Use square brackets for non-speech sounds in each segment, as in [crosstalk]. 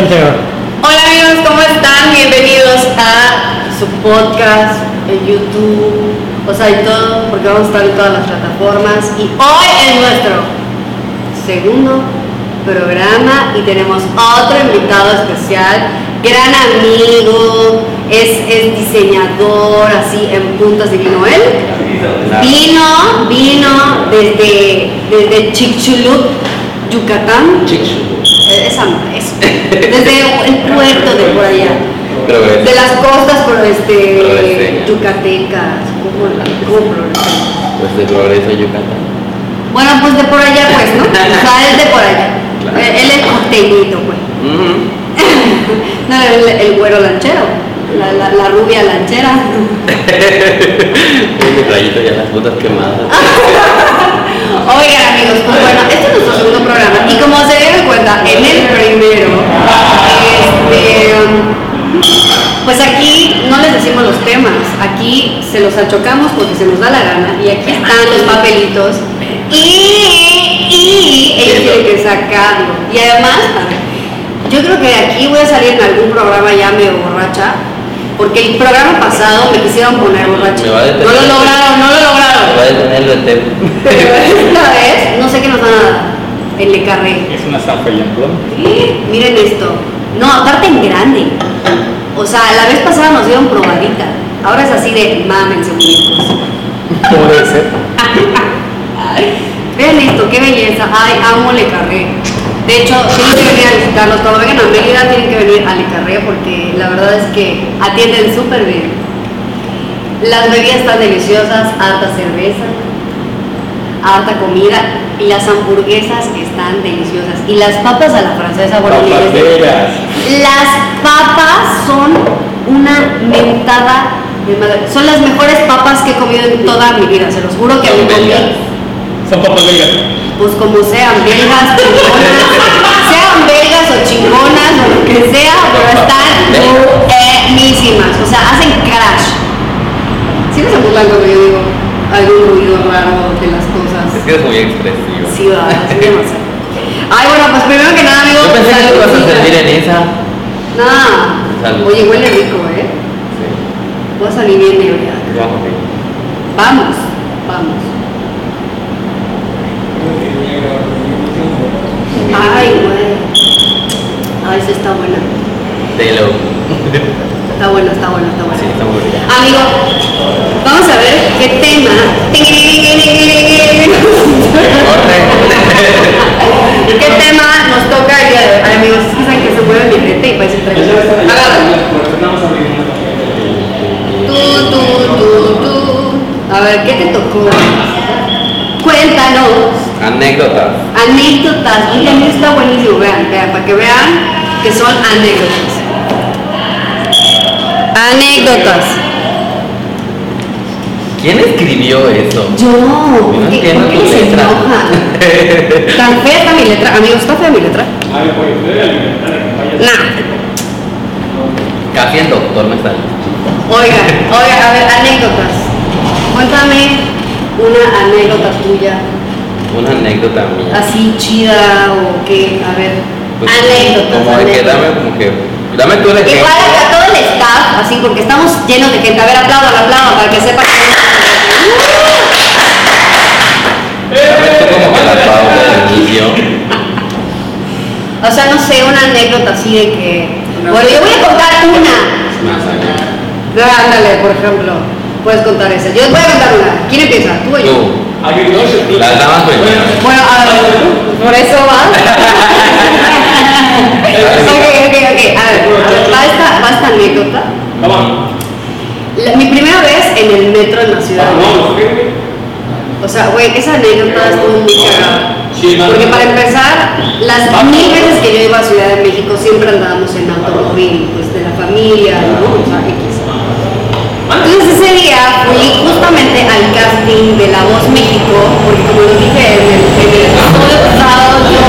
Hola amigos, ¿cómo están? Bienvenidos a su podcast en YouTube, o sea, y todo, porque vamos a estar en todas las plataformas. Y hoy es nuestro segundo programa y tenemos otro invitado especial, gran amigo, es, es diseñador, así en puntas de vino él. Vino, vino desde, desde Chicxulub, Yucatán. Eh, Esa, eso. Desde el puerto de por allá. De las costas por este yucatecas. ¿Cómo, cómo progreso? Pues de Progreso Yucatán. Bueno, pues de por allá pues, ¿no? [laughs] O sea, es de por allá. Claro. Él él es costeñito, pues. [laughs] No, el, el güero lanchero. La, la, la rubia lanchera. [laughs] Mi rayito ya las botas quemadas. Oigan amigos, pues bueno, este es nuestro segundo programa y como se dieron cuenta, en el primero, este, pues aquí no les decimos los temas, aquí se los achocamos porque se nos da la gana y aquí están los papelitos y, y ellos tienen que sacarlo. Y además, yo creo que aquí voy a salir en algún programa ya medio borracha, porque el programa pasado me quisieron poner borracha. Me va a detener. No lo lograron, no lo lograron. Va a detenerlo el tema. [laughs] Pero esta vez, no sé qué nos van a dar. El Le Carré. es una zampa Miren esto. No, aparte en grande. O sea, la vez pasada nos dieron probadita. Ahora es así de mámense, muñecos. [laughs] ¿Cómo debe ser? [laughs] Vean esto, qué belleza. Ay, amo Le Carré. De hecho, tienen que venir a visitarlos. Cuando vengan a Mérida tienen que venir a Le Carré porque la verdad es que atienden súper bien. Las bebidas están deliciosas, harta cerveza, harta comida y las hamburguesas están deliciosas. Y las papas a la francesa, bueno. Las papas son una mentada de madre. Son las mejores papas que he comido en toda mi vida, se los juro que comí. belgas. Son papas belgas. Pues como sean, belgas, chingonas, sean belgas o chingonas o lo que sea, pero están buenísimas. O sea, hacen crash. ¿Sí me se burlan cuando yo digo algún ruido raro de las Es cosas? que es muy expresivo. Sí, va, sí, demasiado. Ay, bueno, pues primero que nada, amigo. Yo pensé que te ibas a servir en esa. Salud. Oye, huele rico, ¿eh? Sí. Voy a salir bien. Ya, ok. Vamos, vamos. Ay, güey. Ay, sí está buena. Delo. Está buena, está buena, está buena. Sí, está muy rica. Amigo, vamos a ver qué tema. [laughs] ¿Qué tema nos toca el día de hoy? Amigos, es que saben que se mueve mi rete y parece. Agárralo. Tú, tú, tú, tú. A ver, ¿qué te tocó? Cuéntanos. Anécdotas. Anécdotas. Oye, a mí está buenísimo. Vean, vean, para que vean que son anécdotas. Anécdotas. ¿Quién escribió eso? Yo, No ¿por qué, entiendo tu letra. Tan fea está mi letra. Amigos, ¿está fea mi letra? Nah. Casi el doctor me salió. Oiga, oiga, a ver, anécdotas. Cuéntame una anécdota tuya, Una anécdota mía. así chida o qué. A ver, Pues, anécdotas. Como de que anécdotas. dame como que. Dame tú el ejemplo. Igual a todo el staff, así porque estamos llenos de gente. A ver, aplaudan, aplaudan para que sepan que. Dame tú como que la pausa del inicio. O sea, no sé, una anécdota así de que. Bueno, yo voy a contar una. Más allá. Ándale, por ejemplo. Puedes contar esa. Yo voy a contar una. ¿Quién empieza? ¿Tú o yo? Tú. Las damas primero. Bueno, a ver, por eso va. [laughs] ok, ok, ok. A ver, va esta, va esta anécdota. La- mi primera vez en el metro en la ciudad México. O sea, güey, esa anécdota estuvo muy cagada. Porque para empezar, las mil veces que yo iba a Ciudad de México siempre andábamos en automóvil, pues de la familia, ¿no? O sea, Entonces ese día fui justamente al casting de La Voz México, porque como lo dije en el, episodio pasado, yo,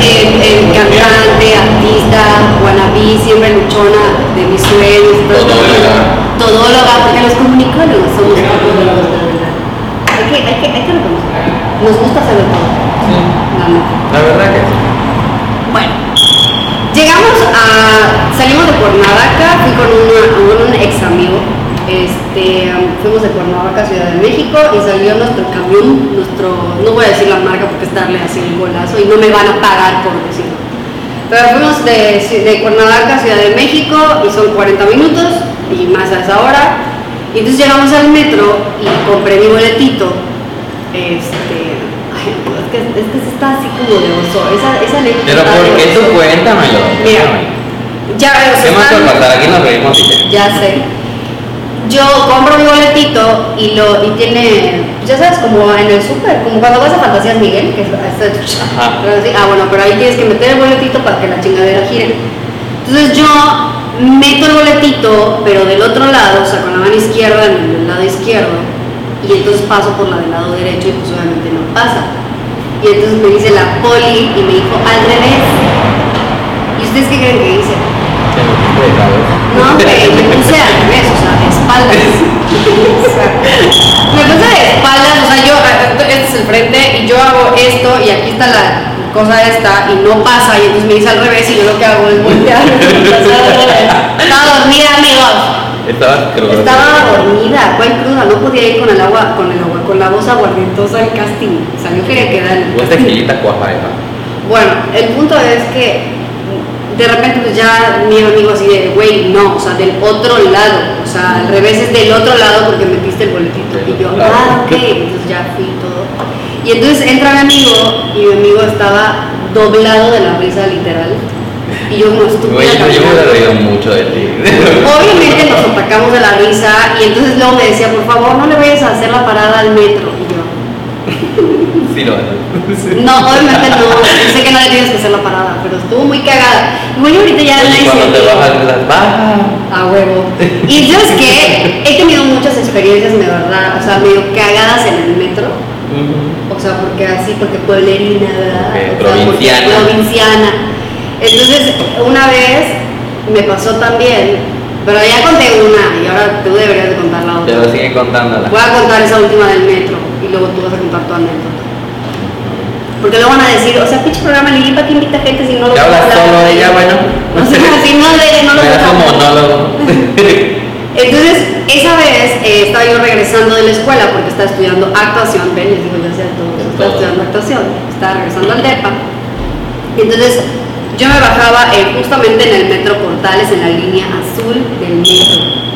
el, el cantante, artista, wannabe, siempre luchona de mis sueños, todo, Todóloga. todóloga, porque los comunicólogos somos todólogos, la verdad. Hay que, hay que, hay que reconocer. Nos gusta saber todo. La verdad que sí. Bueno, llegamos a. Salimos de Cuernavaca, fui con, una- con un ex amigo. Este, fuimos de Cuernavaca a Ciudad de México y salió nuestro camión, nuestro. No voy a decir la marca porque es darle así el golazo y no me van a pagar por decirlo. Pero fuimos de, de Cuernavaca a Ciudad de México y son 40 minutos y más a esa hora. Y entonces llegamos al metro y compré mi boletito. Este. Ay, es que, es que se está así como de oso. Esa, esa anécdota Pero ¿por qué tú cuéntamelo? Mira, ya veo, ¿Qué más puede pasar? Aquí nos reímos y ya sé. Yo compro mi boletito y lo y tiene, ya sabes, como en el súper, como cuando vas a Fantasías Miguel, que es así, ah, bueno, pero ahí tienes que meter el boletito para que la chingadera gire. Entonces yo meto el boletito, pero del otro lado, o sea, con la mano izquierda en el lado izquierdo, y entonces paso por la del lado derecho y pues obviamente no pasa. Y entonces me dice la poli y me dijo al revés. ¿Y ustedes qué creen que hice? No, hombre, me puse al revés, o sea, de espaldas. [laughs] Me puse de espaldas, o sea, yo, este es el frente y yo hago esto y aquí está la cosa esta y no pasa y entonces me dice al revés y yo lo que hago es voltear. [laughs] Estaba dormida, amigos. Estabas crudo. Estaba dormida, ¿cuál cruda? No podía ir con el agua, con el agua, con la voz aguardientosa al casting. O sea, yo quería quedar en el Vos tequilita cuaja, Eva. Bueno, el punto es que de repente pues ya mi amigo así de, güey, no, o sea, del otro lado, o sea, al revés es del otro lado porque metiste el boletito. Y yo, ah, ok, entonces ya fui todo. Y entonces entra mi amigo y mi amigo estaba doblado de la risa literal. Y yo como estúpida. Yo yo me hubiera reído mucho de ti. [laughs] Obviamente nos atacamos de la risa y entonces luego me decía, por favor, no le vayas a hacer la parada al metro. Y yo, Sí, lo haces. no, obviamente no, sé que no le tienes que hacer la parada, pero estuvo muy cagada. Igual ahorita ya Oye, nadie cuando te bajas las bajas. A huevo. Y yo es que he tenido muchas experiencias, de verdad, o sea, medio cagadas en el metro. O sea, porque así, porque pueblerina, ¿verdad? Ok, O sea, provinciana. provinciana. Entonces, una vez me pasó también, pero ya conté una y ahora tú deberías de contar la otra. Pero sigue contándola. Voy a contar esa última del metro y luego tú vas a contar tu anécdota. Porque luego van a decir, o sea, pinche programa Lili, ¿para qué invita gente si no lo solo de ella, bueno? [laughs] O sea, si no de no lo hablar. monólogo. [laughs] Entonces, esa vez eh, estaba yo regresando de la escuela porque estaba estudiando actuación, ven, les digo, sé todo, Es estaba estudiando actuación, estaba regresando al DEPA. Entonces yo me bajaba eh, justamente en el metro Portales, en la línea azul del metro.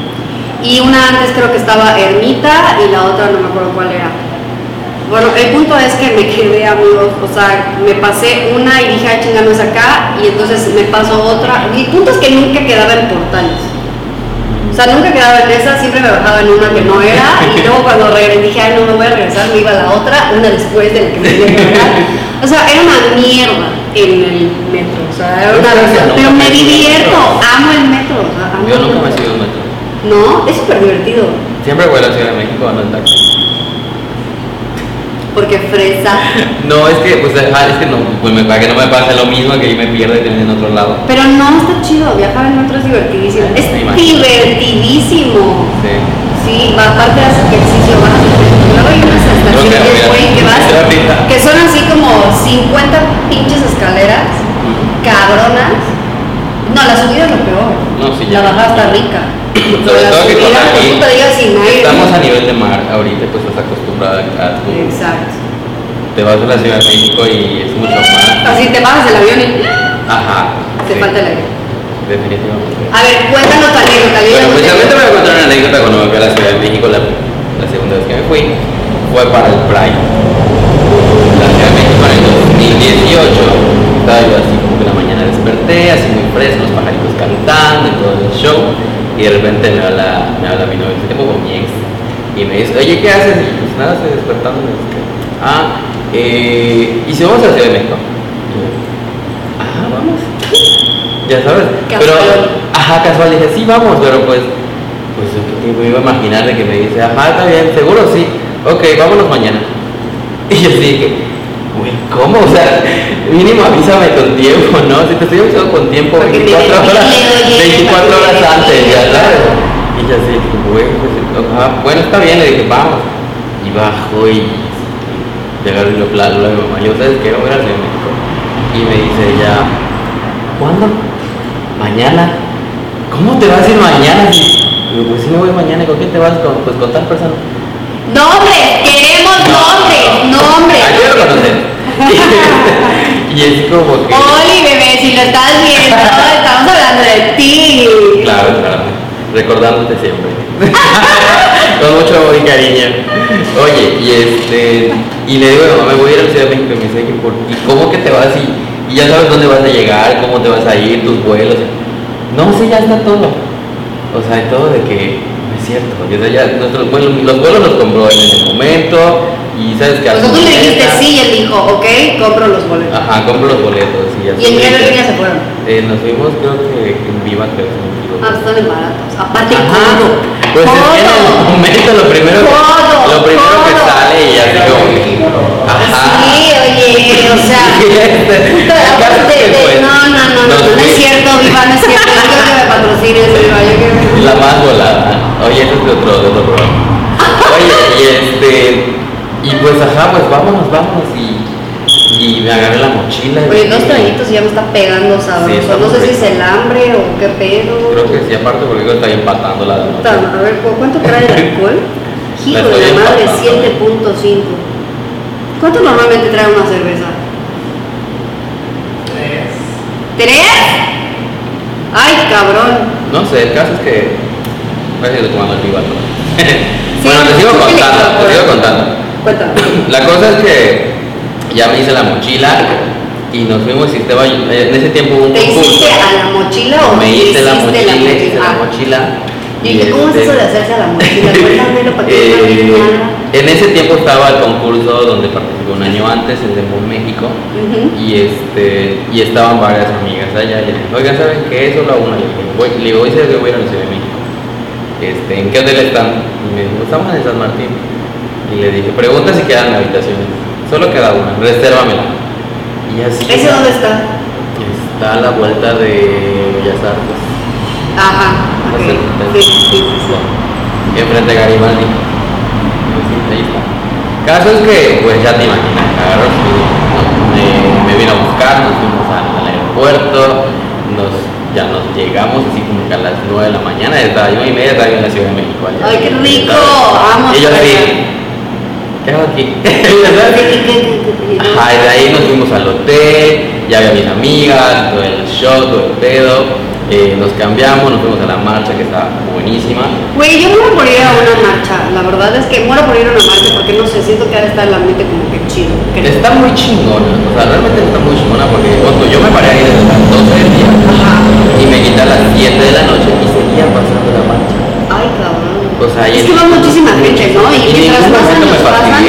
Y una antes creo que estaba Ermita y la otra no me acuerdo cuál era. Bueno, el punto es que me quedé, amigos, o sea, me pasé una y dije, ah, chingando es acá, y entonces me pasó otra. Y el punto es que nunca quedaba en portales. O sea, nunca quedaba en esa, siempre me bajaba en una que no era, y luego cuando regresé dije, ay, no me voy a regresar, me iba a la otra, una después de la que me iba a regresar. O sea, era una mierda en el metro, o sea, era una que nunca Pero me divierto, amo el metro, o sea, amo Yo el nunca me he metro. sido un metro. No, es súper divertido, Siempre voy a la Ciudad de México ando en taxi. Porque fresa. [laughs] No, es que, pues, ajá, es que no, pues me, para que no me pase lo mismo que yo me pierda y termine en otro lado. Pero no, está chido, viajar en metro es divertidísimo. Es Me imagino. divertidísimo. Sí. Sí, va- aparte de hacer ejercicio, vas. Luego hay unas estaciones, güey, que vas, que son así como 50 pinches escaleras, cabronas. No, la subida es lo peor. No, sí, La bajada está rica. Sobre todo que con aquí estamos a nivel de mar ahorita, pues estás acostumbrada a tu, Exacto. te vas a la Ciudad de México y es mucho más. Así te bajas del avión y Ajá. te sí, falta el aire. Definitivamente. A ver, cuéntanos tu anécdota. Bueno, no pues realmente me voy a contar una anécdota cuando me fui a la Ciudad de México la, la segunda vez que me fui. Fue para el Pride. La Ciudad de México en el 2018. Estaba yo así como que en la mañana desperté, así muy fresco, los pajaritos cantando y todo el show. Y de repente me habla, me habla mi novio, ese tiempo con mi ex. Y me dice, oye, ¿qué haces? Y pues nada, estoy despertando. ah, eh, ¿y si vamos a Ciudad de México? Yo, ah, vamos. Ya sabes. Pero, Casual. ajá, casual. Dije, sí, vamos, pero pues, pues yo qué me iba a imaginar de que me dice, ajá, está bien, seguro sí. Ok, vámonos mañana. [laughs] Y yo dije, güey, ¿cómo? O sea, mínimo avísame con tiempo, ¿no? Si te estoy avisando con tiempo, Porque te 24 horas, despide, oye, 24 para que horas te antes, ya sabes. Y yo así, güey, pues, ajá, bueno, está bien, le dije, vamos. Y bajo y llegaron y lo lo de mamá, yo sabes que voy a ir a Ciudad de México. Y me dice ella, ¿cuándo? mañana. ¿Cómo te vas a ir mañana? Digo, pues si me voy mañana, ¿con quién te vas? Con, pues con tal persona. ¡Nombres! ¡Queremos nombres! ¡Nombres! Yo lo [laughs] y es como que. Oli, bebé, si lo estás viendo, estamos hablando de ti. Claro, claro. Recordándote siempre. [laughs] Con mucho amor y cariño. Oye, y este. Y le digo, mamá, me voy a ir a la Ciudad de México. Y me dice, "¿Y por- ¿y cómo que te vas? Y, y ya sabes dónde vas a llegar, cómo te vas a ir, tus vuelos. No, sí, ya está todo. O sea, todo de que no es cierto. Porque ya nuestros vuelos, los vuelos los compró en el momento. Y sabes que O sea, tú le dijiste sí y él dijo, ok, compro los boletos. Ajá, compro los boletos. Y, ¿Y en qué aerolínea se fueron? Eh, nos fuimos, creo que en Viva, que. Ah, están en baratos. Aparte, Ajá. codo. Pues es que en el momento lo primero, lo primero que sale y así como que, ajá. Sí, oye, [laughs] o sea. [laughs] Este, de- pues, no, no, no, no, no, no es cierto, Viva, no es cierto. Yo quiero que me patrocines, Viva, yo quiero que La más volada. Oye, eso es de otro, de otro programa. Oye, y este, y pues ajá, pues vámonos, vámonos y, y me agarré la mochila. y- Oye, dos traguitos y ya me está pegando sabroso. está no sé si es el hambre o qué pedo. Creo que sí, aparte porque está empatando la de Puta, A ver, ¿cu- ¿cuánto trae el alcohol? [laughs] Hijo estoy de la madre, empatando. 7.5. ¿Cuánto normalmente trae una cerveza? ¿Tres? Ay, cabrón. No sé, el caso es que parece que tomando el pibato. Bueno, te sigo contando, te sigo contando. Cuéntame. La cosa es que ya me hice la mochila y nos fuimos y estaba en ese tiempo hubo un ¿Te concurso. hiciste a la mochila o me hice la hiciste mochila, hice la mochila. Y dije, ¿cómo es este, eso de hacerse a la mochila? Cuéntamelo para que no [laughs] eh, en ese tiempo estaba el concurso donde participé un año antes, el de Moon México, Ujú. y este y estaban varias amigas allá y le dije, oigan, ¿saben qué? Solo a una le dije, voy, le digo, hoy se voy a ir a la Ciudad de México. Este, ¿En qué hotel están? Y me dijo, estamos en San Martín. Y le dije, pregunta si quedan habitaciones. Solo queda una, resérvamela. Y así. ¿Ese dónde está? Está a la vuelta de Bellas Artes. Ajá. ok. Sí, sí, sí, sí. Enfrente de Garibaldi. Ahí está. Caso es que, pues ya te imaginas, agarró, me, me vino a buscar, nos fuimos al, aeropuerto, nos, ya nos llegamos así como que a las 9 de la mañana, estaba yo y media estaba yo en la Ciudad de México. allá. Ay, qué rico. Vamos Y yo así. ¿Qué hago aquí? ¿Qué- Ajá, y de ahí nos fuimos al hotel, ya había mis amigas, todo el show, todo el pedo, eh, nos cambiamos, nos fuimos a la marcha que estaba buenísima. Güey, yo muero por ir a una marcha. La verdad es que muero por ir a una marcha porque no sé, siento que ha de estar la mente como que chido. creo. Está muy chingona, o sea, realmente está muy chingona porque cuando yo me paré ahí desde las 12 del día Ajá. y me quité a las 7 de la noche y seguía pasando la marcha. Ay, sea, y es que va muchísima gente, ¿no? Y, y en mientras más años pasan,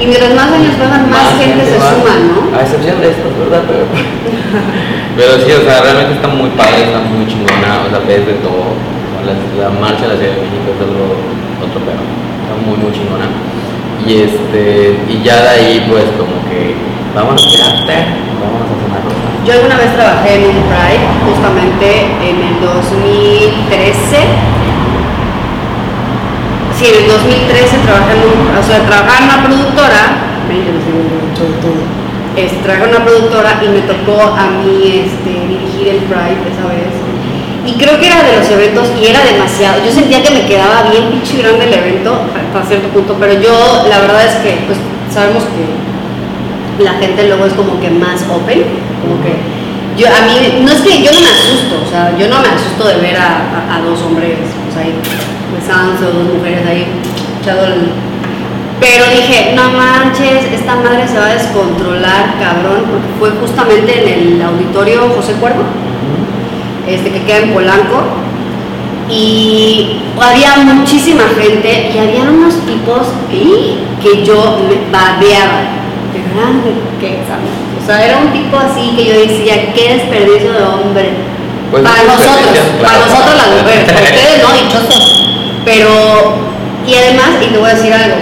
y mientras más años pasan, más, gente, se suma, ¿no? A excepción de estos, ¿verdad? Pero, [laughs] pero sí, o sea, realmente está muy padre, está muy chingona, o sea, ves de todo. La, la marcha de la Ciudad de México es otro, otro pedo. Está muy, muy chingona. Y este, y ya de ahí, pues, como que, vámonos a after, vámonos a cenar. Yo alguna vez trabajé en un Pride, justamente en el 2013. Sí, en el 2013 trabajé en, un- o sea, trabajaba en una productora. Trabajé en una productora y me tocó a mí este, dirigir el Pride esa vez. Y creo que era de los eventos y era demasiado. Yo sentía que me quedaba bien pinche grande el evento hasta cierto punto, pero yo la verdad es que pues sabemos que la gente luego es como que más open, como que yo a mí no es que yo no me asusto, o sea, yo no me asusto de ver a, a- a dos hombres pues ahí besándose o dos mujeres ahí echado el pero dije, no manches, esta madre se va a descontrolar, cabrón, porque fue justamente en el auditorio José Cuervo, este que queda en Polanco, y había muchísima gente y había unos tipos y que yo me babeaba. De grande, ¿qué sabes? O sea, era un tipo así que yo decía, qué desperdicio de hombre. Pues para nosotros, para nosotros las [laughs] mujeres, para ustedes no, dichosos. Pero, y además, y te voy a decir algo,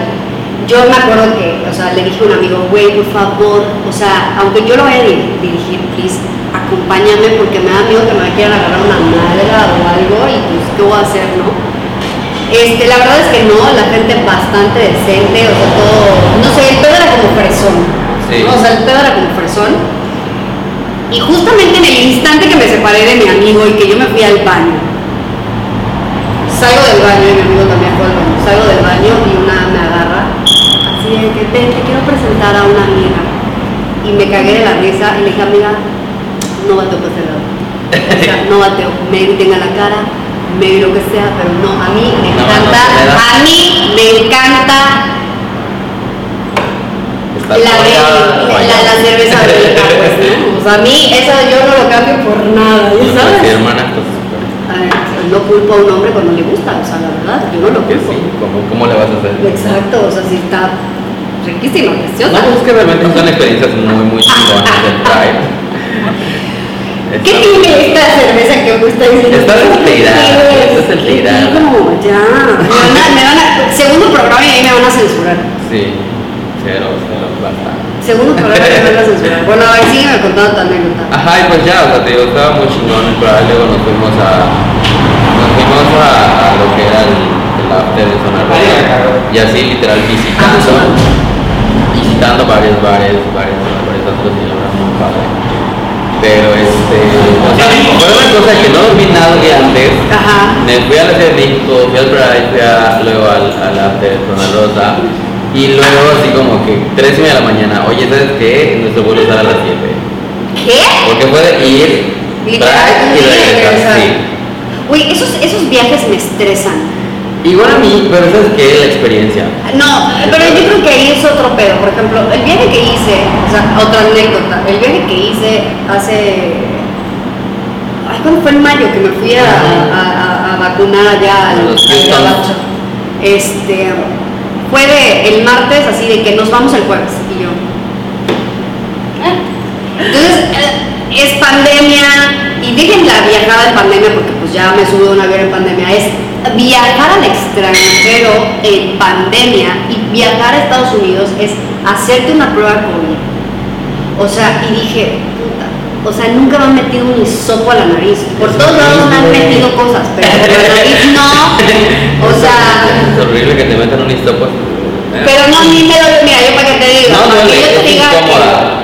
yo me acuerdo que, o sea, le dije a un amigo, güey, por favor, o sea, aunque yo lo vaya a di- dirigir, please, acompáñame porque me da miedo que me quieran agarrar una nalga o algo y pues, ¿qué voy a hacer, no? Este, la verdad es que no, la gente bastante decente, o sea, todo, no sé, el pedo era como fresón, Sí. ¿no? o sea, el pedo era como fresón. Y justamente en el instante que me separé de mi amigo y que yo me fui al baño. Salgo del baño y mi amigo también fue. Salgo del baño y una me agarra. Así de que "Ven, te quiero presentar a una amiga. Y me cagué de la risa y le dije, amiga, no bateo por ese lado. O sea, no bateo. Me griten a la cara, me lo que sea, pero no, a mí me No, encanta. A mí me encanta la, la, cerveza belga, pues, ¿no? O sea, a mí eso yo no lo cambio por nada, ¿ya Sí, ¿sabes? hermana, pues súper. A ver, no culpo a un hombre cuando le gusta, o sea, la verdad, yo no lo culpo. sí, ¿cómo, ¿cómo le vas a hacer? Exacto, o sea, sí está riquísima, No, preciosa. pues es que realmente son experiencias muy, muy chingonas del Pride. [laughs] ¿Qué tiene esta cerveza que me está diciendo? Está solteirada, ¿Qué está es? solteirada. No, ya. Me van a, me van a, segundo programa y ahí me van a censurar. Sí, cero, cero, basta. Segundo programa y me van a censurar. Bueno, a ver, sígueme contando tu anécdota. Ajá, y pues ya, o sea, te digo, estaba muy chingón el Pride, luego nos fuimos a, fuimos a, a lo que era el, el after de Zona Rosa, y así literal visitando, visitando varios bares, varios, varios otros verdad muy padre. Pero este, o sea, fue una cosa que no dormí nada de antes, Ajá. me fui a la Ciudad de México, fui al Pride, fui a, luego al, al after de Zona Rosa, y luego así como que 3 y media de la mañana, oye, ¿sabes qué? Nuestro vuelo sale a las 7. ¿Qué? Porque fue de ir, y y regresar. regresar. Sí. Uy, esos, esos viajes me estresan. Igual a mí, pero ¿sabes qué? La experiencia. No, pero yo creo que ahí es otro pedo. Por ejemplo, el viaje que hice, o sea, otra anécdota, el viaje que hice hace. Ay, ¿cuándo fue en mayo que me fui a, a- a- a vacunar allá al, gabacho? Este. Fue de el martes, así de que nos vamos el jueves. Y yo. Entonces, eh, es pandemia, y dejen la viajada en pandemia porque ya me subo a un avión en pandemia, es viajar al extranjero en pandemia y viajar a Estados Unidos es hacerte una prueba COVID. O sea, y dije, puta, o sea, nunca me han metido un hisopo a la nariz. Por Es todos lados me han metido cosas, pero por la nariz no. O sea, Es horrible que te metan un hisopo. pero no, a mí me duele, mira, yo para que te diga, No, yo te diga.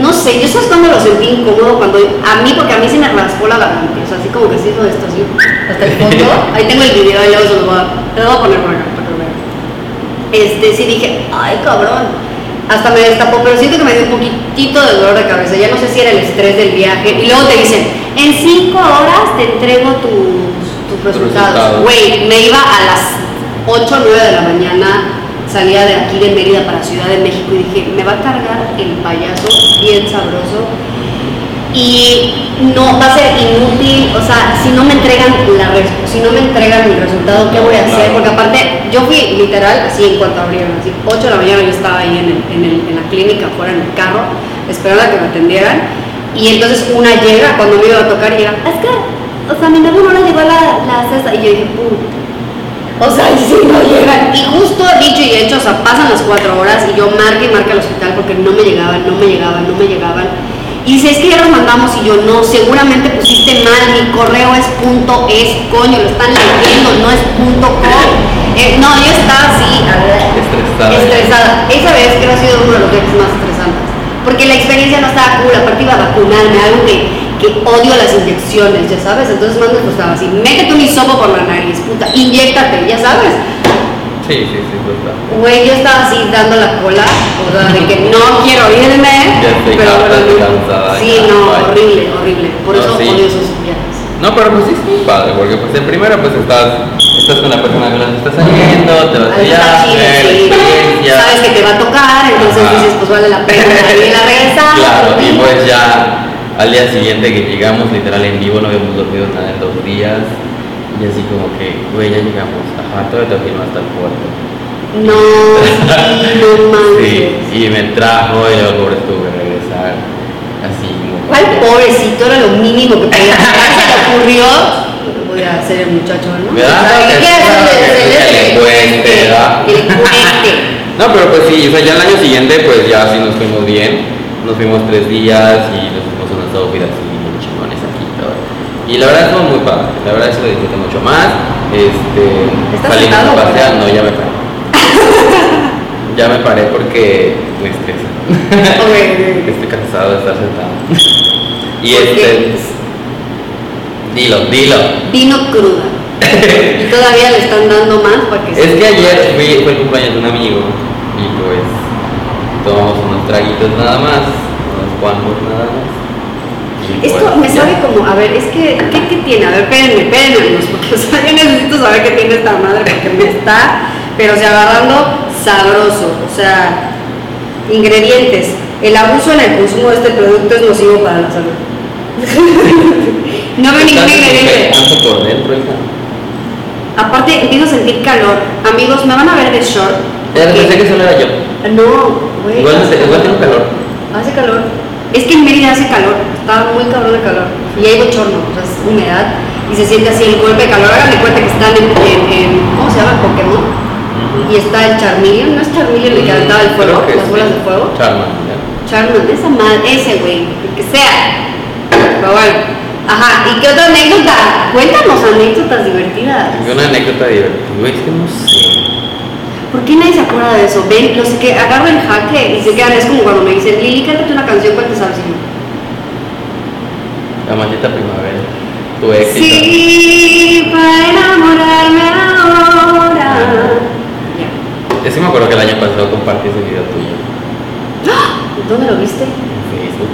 No sé, yo sabes cuando lo sentí incómodo, cuando a mí, porque a mí se me raspó la garganta, o sea, así como que se hizo esto, así, hasta el fondo, [laughs] ahí tengo el video, y luego se lo voy a, lo voy a poner por acá, para que lo vean. Este, sí dije, ay cabrón, hasta me destapó, pero siento que me dio un poquitito de dolor de cabeza, ya no sé si era el estrés del viaje, y luego te dicen, en cinco horas te entrego tus, tus resultados. resultados. Güey, me iba a las 8 o 9 de la mañana, salía de aquí de Mérida para Ciudad de México y dije, me va a cargar el payaso bien sabroso y no va a ser inútil, o sea, si no me entregan la si no me entregan el resultado, ¿qué voy a hacer? Porque aparte, yo fui literal así en cuanto abrieron, así 8 de la mañana yo estaba ahí en, el- en, el- en la clínica, fuera en el carro, esperando a que me atendieran, y entonces una llega, cuando me iba a tocar, llega, es que, o sea, mi novio no le llegó la, la cesta, y yo dije, puta. O sea, y si no llegan. Y justo dicho y hecho, o sea, pasan las cuatro horas y yo marque y marque al hospital porque no me llegaban, no me llegaban, no me llegaban. Y dice, es que ya los mandamos y yo no, seguramente pusiste mal, mi correo es punto es, coño, lo están leyendo, no es punto com. Eh, no, yo estaba así, a ver, Estresada. estresada. Esa vez creo que ha sido uno de los viajes más estresantes. Porque la experiencia no estaba cool, aparte iba a vacunarme, algo que, que odio las inyecciones, ya sabes. Entonces más me costaba así, métete un hisopo por la nariz, puta, inyéctate, ya sabes. Sí, sí, sí, total. Güey, yo estaba así dando la cola, o sea, de que no [laughs] quiero irme. Pero no. cansada, Sí, ya, no, horrible, horrible. Por No, eso sí. odio esos viajes. No, pero pues sí, sí, padre, porque pues en primera pues estás, estás con la persona que estás saliendo, te vas está sí. experiencia. Sabes que te va a tocar, entonces dices, pues vale la pena ir a regresar. Claro, y pues ya al día siguiente que llegamos, literal en vivo, no habíamos dormido nada en dos días. Y así como que, güey, ya llegamos, ajá, todavía te firma hasta el puerto. No, sí, no [laughs] manches. Sí, y me trajo y luego pobre tuve que regresar. Así como. ¿Cuál pobrecito era lo mínimo que podía hacer? Se le ocurrió. Voy a ser el muchacho, ¿no? ¿Verdad? O sea, ¿qué Que- que- que. Que le cuente. No, pero pues sí, o sea, ya el año siguiente pues ya sí nos fuimos bien. Nos fuimos tres días y outfits así chingones aquí y todo. Y la verdad estuvo muy padre, la verdad sí lo disfruté mucho más. Este, ¿Estás salimos no, ya me paré. [laughs] ya me paré porque me ok. [laughs] Estoy cansado de estar sentado. y este, Dilo, dilo. Vino cruda. [laughs] y todavía le están dando más para que Es que ayer fui, fue el cumpleaños de un amigo y pues tomamos unos traguitos nada más, unos cuantos nada más. Esto me sabe como, a ver, es que, ¿qué, qué tiene? A ver, espérenme, espérenme, amigos, [laughs] porque o sea, yo necesito saber qué tiene esta madre porque me está, pero se agarrando sabroso, o sea, ingredientes. El abuso en el consumo de este producto es nocivo para la salud. [laughs] no veo ningún ingrediente. tanto por dentro, hija. Aparte, empiezo a sentir calor. Amigos, me van a ver de short. Ya pensé que solo era yo. No, güey. Igual, hace igual tengo calor. Hace calor. Es que en Mérida hace calor, está muy cabrón de calor. Y hay bochorno, o sea, es humedad. Y se siente así el golpe de calor. Hagan de cuenta que están en, en- en- ¿cómo se llama? Pokémon. Y está el Charmeleon, ¿no es Charmeleon el que aventaba el fuego? Las sí. bolas de fuego. Charmander. Charmander, esa madre, ese güey, el que sea. Pero bueno. Ajá, ¿y qué otra anécdota? Cuéntanos anécdotas divertidas. Una anécdota divertida. Güey, es que no sé. ¿Por qué nadie se acuerda de eso? Ven, los que agarran el jaque y se quedan, es como cuando me dicen, Lili, cántate una canción, ¿cuál te sabes? Yo, La maldita primavera. Tu éxito. Sí, para enamorarme ahora. Ya. Es que me acuerdo que el año pasado compartí ese video tuyo ¡Ah! ¿Dónde lo viste? en Facebook.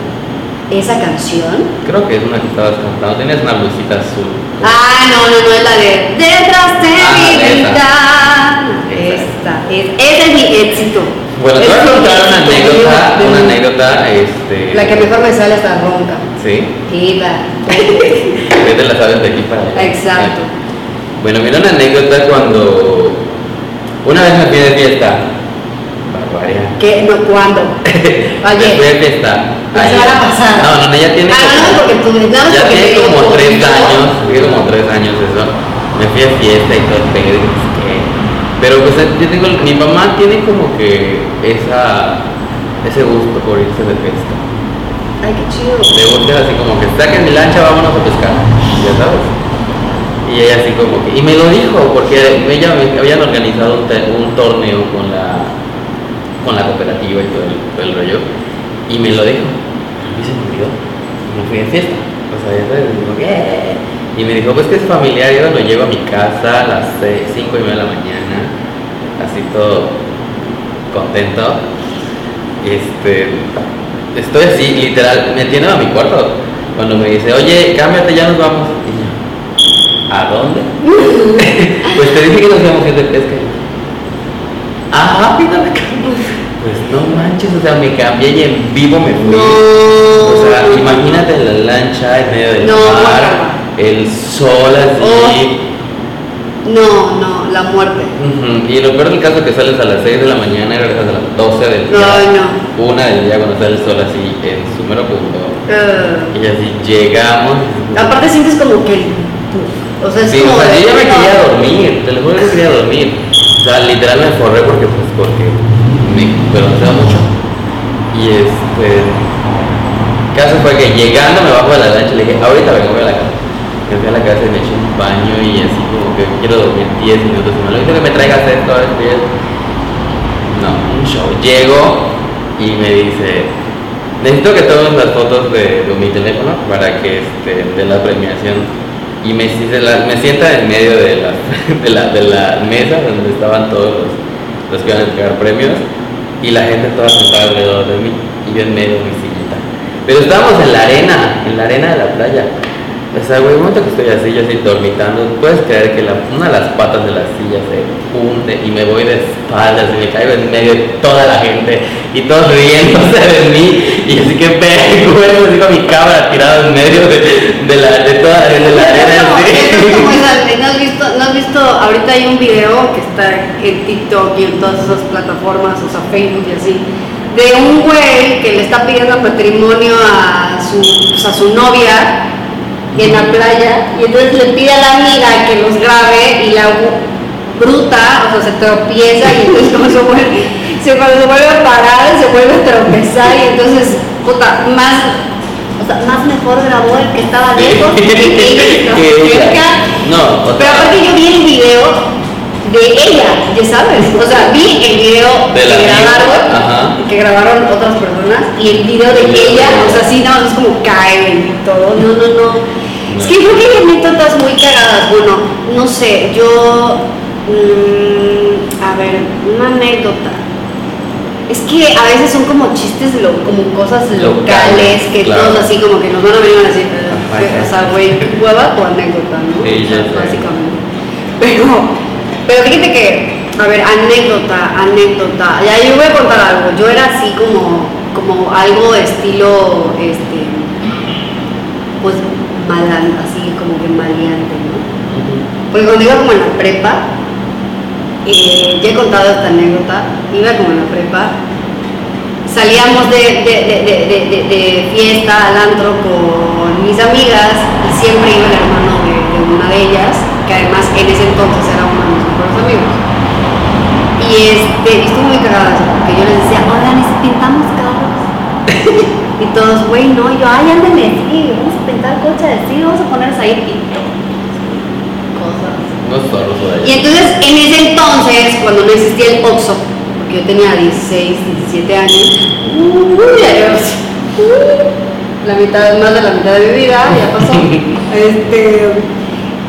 ¿Esa canción? Creo que es una que estabas cantando. Tenías una blusita azul. Ah, no, no, no, es la de Detrás de Ah, mi. Esa. Esta, es, ese es mi éxito. Bueno, te voy a contar una anécdota. De- Una anécdota, este. La que mejor me sale hasta ronca. Sí. Viva. Que [laughs] te la sabes de aquí para allá. Exacto. Bueno, mira una anécdota cuando. Una vez me fui de fiesta. Barbaria. ¿Qué? No, ¿cuándo? [laughs] Me fui de fiesta. La semana pasada. No, no, ya tiene. Ah, no, porque tú no, ya porque tiene como digo, tres años, tiene como tres años eso. Me fui a fiesta y todo el pedo. Pero pues yo tengo, mi mamá tiene como que esa, ese gusto por irse de fiesta. Ay, qué chido. Le gusta así como que saquen mi lancha, vámonos a pescar, ya sabes. Y ella así como que, y me lo dijo, porque ella me- habían organizado un, torneo con la, con la cooperativa y todo el, todo el rollo, y me lo dijo. Y se me olvidó, me fui de fiesta. O sea, ya sabes, digo, "Yeah". Y me dijo, pues que es familiar, yo lo llevo a mi casa a las 5 y media de la mañana, así todo contento. Este, estoy así, literal, metiéndome a mi cuarto. Cuando me dice, oye, cámbiate, ya nos vamos. Y yo, ¿a dónde? [laughs] pues te dije que nos íbamos a ir de pesca. Ah, me cambié. Pues no manches, o sea, me cambié y en vivo me fui. No. O sea, imagínate la lancha en medio del No, mar, el sol así. No, no, la muerte. Y lo peor del caso es que sales a las 6 de la mañana y regresas a las 12 del día. Ay, no. Una del día cuando sale el sol así en su mero punto. Eh, Y así llegamos. aparte sientes como que. O sea, es Sí, o como sea, yo ya me no. quería dormir, te lo juro que quería dormir. O sea, literal me forré porque pues porque me bronceaba mucho. Y este caso fue que llegando me bajo de la lancha y le dije, ahorita vengo a la casa. Me fui a la casa y me eché baño y así como que quiero dormir 10 minutos y me lo dice que me traigas esto, y esto. No, un show. Llego y me dice, necesito que tomes las fotos de, de mi teléfono para que este, de la premiación. Y me, la- me sienta en medio de la, [laughs] de, la, de la mesa donde estaban todos los, los que iban a entregar premios y la gente toda sentada alrededor de mí y yo en medio de mi sillita. Pero estábamos en la arena, en la arena de la playa. O sea, güey, un momento que estoy así, yo así dormitando, puedes creer que la- una de las patas de la silla se hunde y me voy de espaldas y me caigo en medio de toda la gente y todos riéndose de mí y así que pego, así con mi cámara tirada en medio de, de, la, de toda la gente de la arena. ¿No has visto, no has visto, ahorita hay un video que está en TikTok y en todas esas plataformas, o sea, Facebook y así, de un güey que le está pidiendo matrimonio a su, pues, a su novia en la playa y entonces le pide a la amiga que los grabe y la bruta, o sea, se tropieza y entonces [laughs] como se vuelve, se, cuando se vuelve a parar se vuelve a tropezar y entonces, puta, más, o sea, más mejor grabó el que estaba lejos [laughs] que ella. No, Pero aparte yo vi el video de ella, ya sabes, o sea, vi el video De la que grabaron, ajá. que grabaron otras personas y el video de El de ella, o sea, sí, nada más es como cae y todo, no, no, no. Es que creo que hay anécdotas muy cagadas. Bueno, no sé, yo. mm, a ver, una anécdota. Es que a veces son como chistes, lo- como cosas locales, que claro. todos así como que nos van a venir a decir, o sea, güey, hueva tu anécdota, ¿no? Sí, O sea, básicamente. Pero, pero fíjate que, a ver, anécdota, anécdota. Ya yo voy a contar algo. Yo era así como, como algo estilo, este, pues malan, así como que maleante, ¿no? Porque cuando iba como en la prepa, eh, ya he contado esta anécdota, iba como en la prepa, salíamos de, de, de, de, de- de- de fiesta al antro con mis amigas y siempre iba el hermano de, de una de ellas, que además en ese entonces era amigos. Y este, y estuvo muy cagada eso, porque yo les decía, ¿y si pintamos carros? [laughs] y todos, güey, no, y yo, ay, ándale, sí, vamos a pintar coches, sí, vamos a ponernos ahí pinto. Cosas. No Y entonces, en ese entonces, cuando no existía el Oxxo, porque yo tenía 16, 17 años, uy, adiós, uh, la mitad, más de la mitad de mi vida, ya pasó. [laughs] este,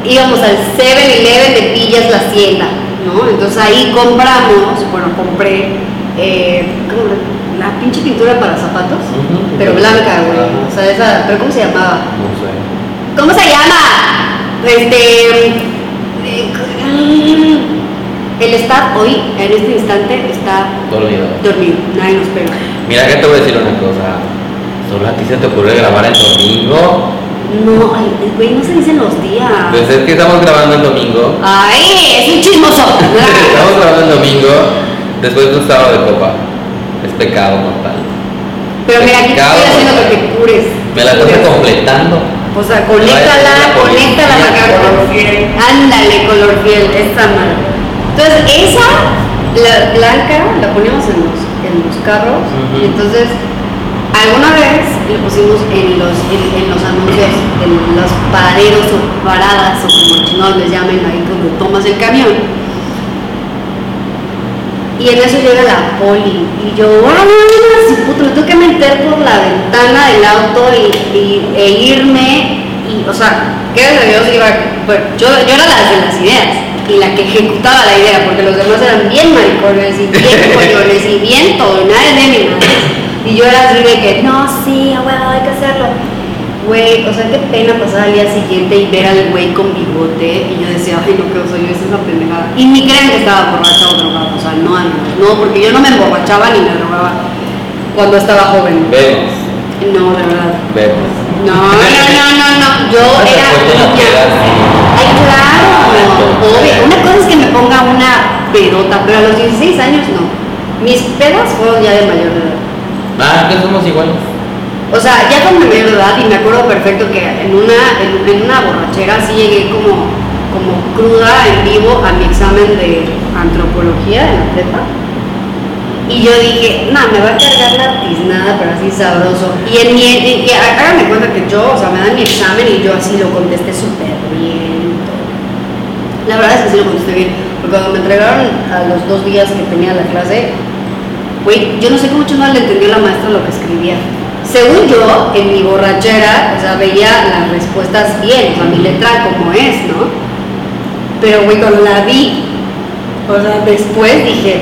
íbamos al 7-Eleven de Villas La Hacienda, ¿no? Entonces ahí compramos, bueno, compré, eh, la pinche pintura para zapatos, pero blanca, güey. O sea, esa, pero ¿cómo se llamaba? No sé. ¿Cómo se llama? Este. mm, El staff hoy, en este instante, está Dormido. dormido. Nadie nos pega. Mira que te voy a decir una cosa. Solo a ti se te ocurre grabar el domingo. No, ay, güey, no se dicen los días. Pues es que estamos grabando el domingo. ¡Ay! Es un chismoso. [laughs] estamos grabando el domingo después de un sábado de copa. Es pecado mortal. Pero mira, aquí estoy haciendo que te cures. Me la estás completando. O sea, conéctala, La conéctala acá. color fiel. Ándale, color fiel, esa madre. Entonces, esa, la blanca, la poníamos en los, en los carros. Y entonces, alguna vez le pusimos en los, en, en los anuncios, en los paraderos o paradas, o como chingados les llamen ahí cuando tomas el camión. Y en eso llega la poli. Y yo, ¡ah, sí, puto! Me tengo que meter por la ventana del auto y, y- e irme. Y, o sea, gracias a Dios iba. Bueno, yo, yo era la de las ideas y la que ejecutaba la idea, porque los demás eran bien maricones y bien [laughs] pollones y bien todo, y nadie de mi madre. Y yo era así de que, no, sí, a huevo, hay que hacerlo. Güey, o sea, qué pena pasar al día siguiente y ver al güey con bigote. Y yo decía, ay, no, que soy yo, esa es una pendejada. Y ni crean que estaba borracha o drogada. O sea, no, amigos, no, porque yo no me emborrachaba ni me drogaba cuando estaba joven. Vemos, No, de verdad. vemos. No, no, no, no, no. Yo No te era niña. Ay, claro. Obvio. Una cosa es que me ponga una pedota, pero a los 16 años no. Mis pedas fueron ya de mayor edad. Ah, que somos iguales. O sea, ya con mayor edad y me acuerdo perfecto que en una, en, una borrachera sí llegué como, como cruda en vivo a mi examen de antropología en la prepa. Y yo dije, no, me va a cargar la tiznada, pero así sabroso. Y en mi, y, háganme cuenta que yo, o sea, me dan mi examen y yo así lo contesté súper bien. La verdad es que sí lo contesté bien, porque cuando me entregaron a los dos días que tenía la clase, güey, yo no sé cómo chingada le entendió la maestra lo que escribía. Según yo, en mi borrachera, o sea, veía las respuestas bien, o sea, mi letra como es, ¿no? Pero, güey, cuando la vi, o sea, después dije,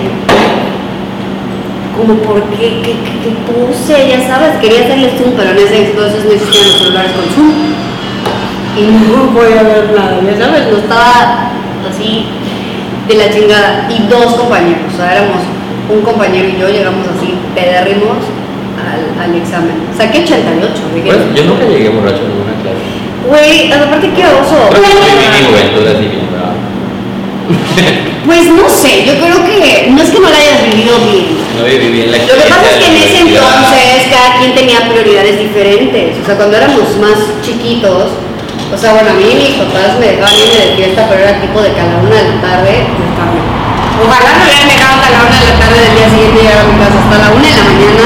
como por qué, qué, qué- qué puse, ya sabes, quería hacerle zoom, pero en ese entonces no existían los celulares con zoom. Y no [laughs] voy a ver nada, ya sabes, no estaba así de la chingada. Y dos compañeros, o sea, éramos un compañero y yo, llegamos así, pedérrimos al, al examen. Saqué 88, dije, Pues yo nunca llegué borracho en ninguna clase. güey, aparte qué oso. Pero bien. [laughs] Pues no sé, yo creo que no es que no la hayas vivido bien. No viví bien la Lo que pasa es que en ese entonces cada quien tenía prioridades diferentes. O sea, cuando éramos más chiquitos, o sea, bueno, a mí mis papás me dejaban irme de fiesta, pero era tipo de a la una de la tarde, dejarme. Ojalá me hubieran dejado hasta la una de la tarde del día siguiente llegar a mi casa. Hasta la una de la mañana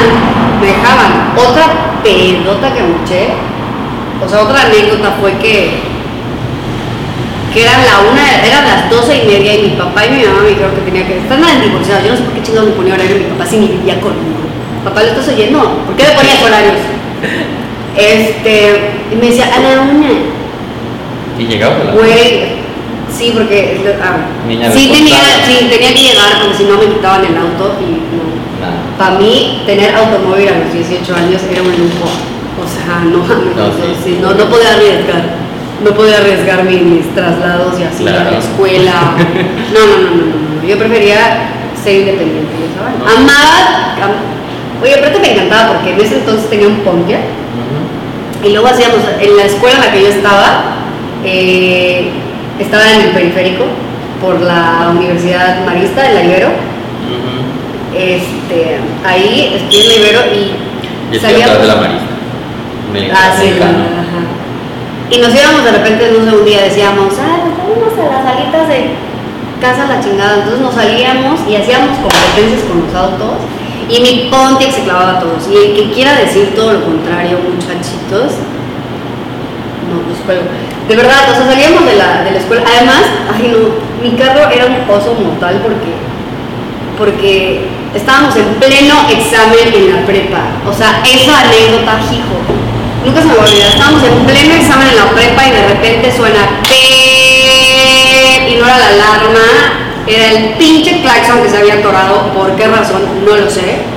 me dejaban. Otra pedota que me eché, o sea, otra anécdota fue que que eran la una, eran las doce y media y mi papá y mi mamá me dijeron que tenía que estar mal divorciados. Yo no sé por qué chingados me ponía horario mi papá si ni vivía conmigo. Papá, ¿lo estás oyendo? ¿Por qué me ponías horarios? Este, y me decía, a la una. Y llegabas a la Güey, sí, porque ah, sí, tenía, sí, tenía que llegar porque si no me quitaban el auto y no. Para mí, tener automóvil a los 18 años era un lujo. O sea, no No, no, sí. sí, no, no podía arriesgar. No podía arriesgar mi- mis, traslados y así a Claro. la escuela. [laughs] No, no, no, no, no. Yo prefería ser independiente, ¿sabes? Amaba. am- Oye, aparte me encantaba porque en ese entonces tenía un Pontiac y luego hacíamos, en la escuela en la que yo estaba, eh, estaba en el periférico por la Universidad Marista de la Ibero. Este, ahí estoy en la Ibero y Yo atrás de la Marista. Ah, sí, ajá. Y nos íbamos de repente, no sé, un día decíamos, ah, nos vamos a las salitas de casa la chingada. Entonces nos salíamos y hacíamos competencias con los autos. Y mi Pontiac se clavaba a todos. Y el que quiera decir todo lo contrario, muchachitos, no, los juego. De verdad, o sea, salíamos de la, de la escuela. Además, ay no, mi carro era un oso mortal porque, porque estábamos en pleno examen en la prepa. O sea, esa anécdota, hijo. Nunca se me olvidar. Estábamos en pleno examen en la prepa y de repente suena y no era la alarma, era el pinche claxon que se había atorado. ¿Por qué razón? No lo sé.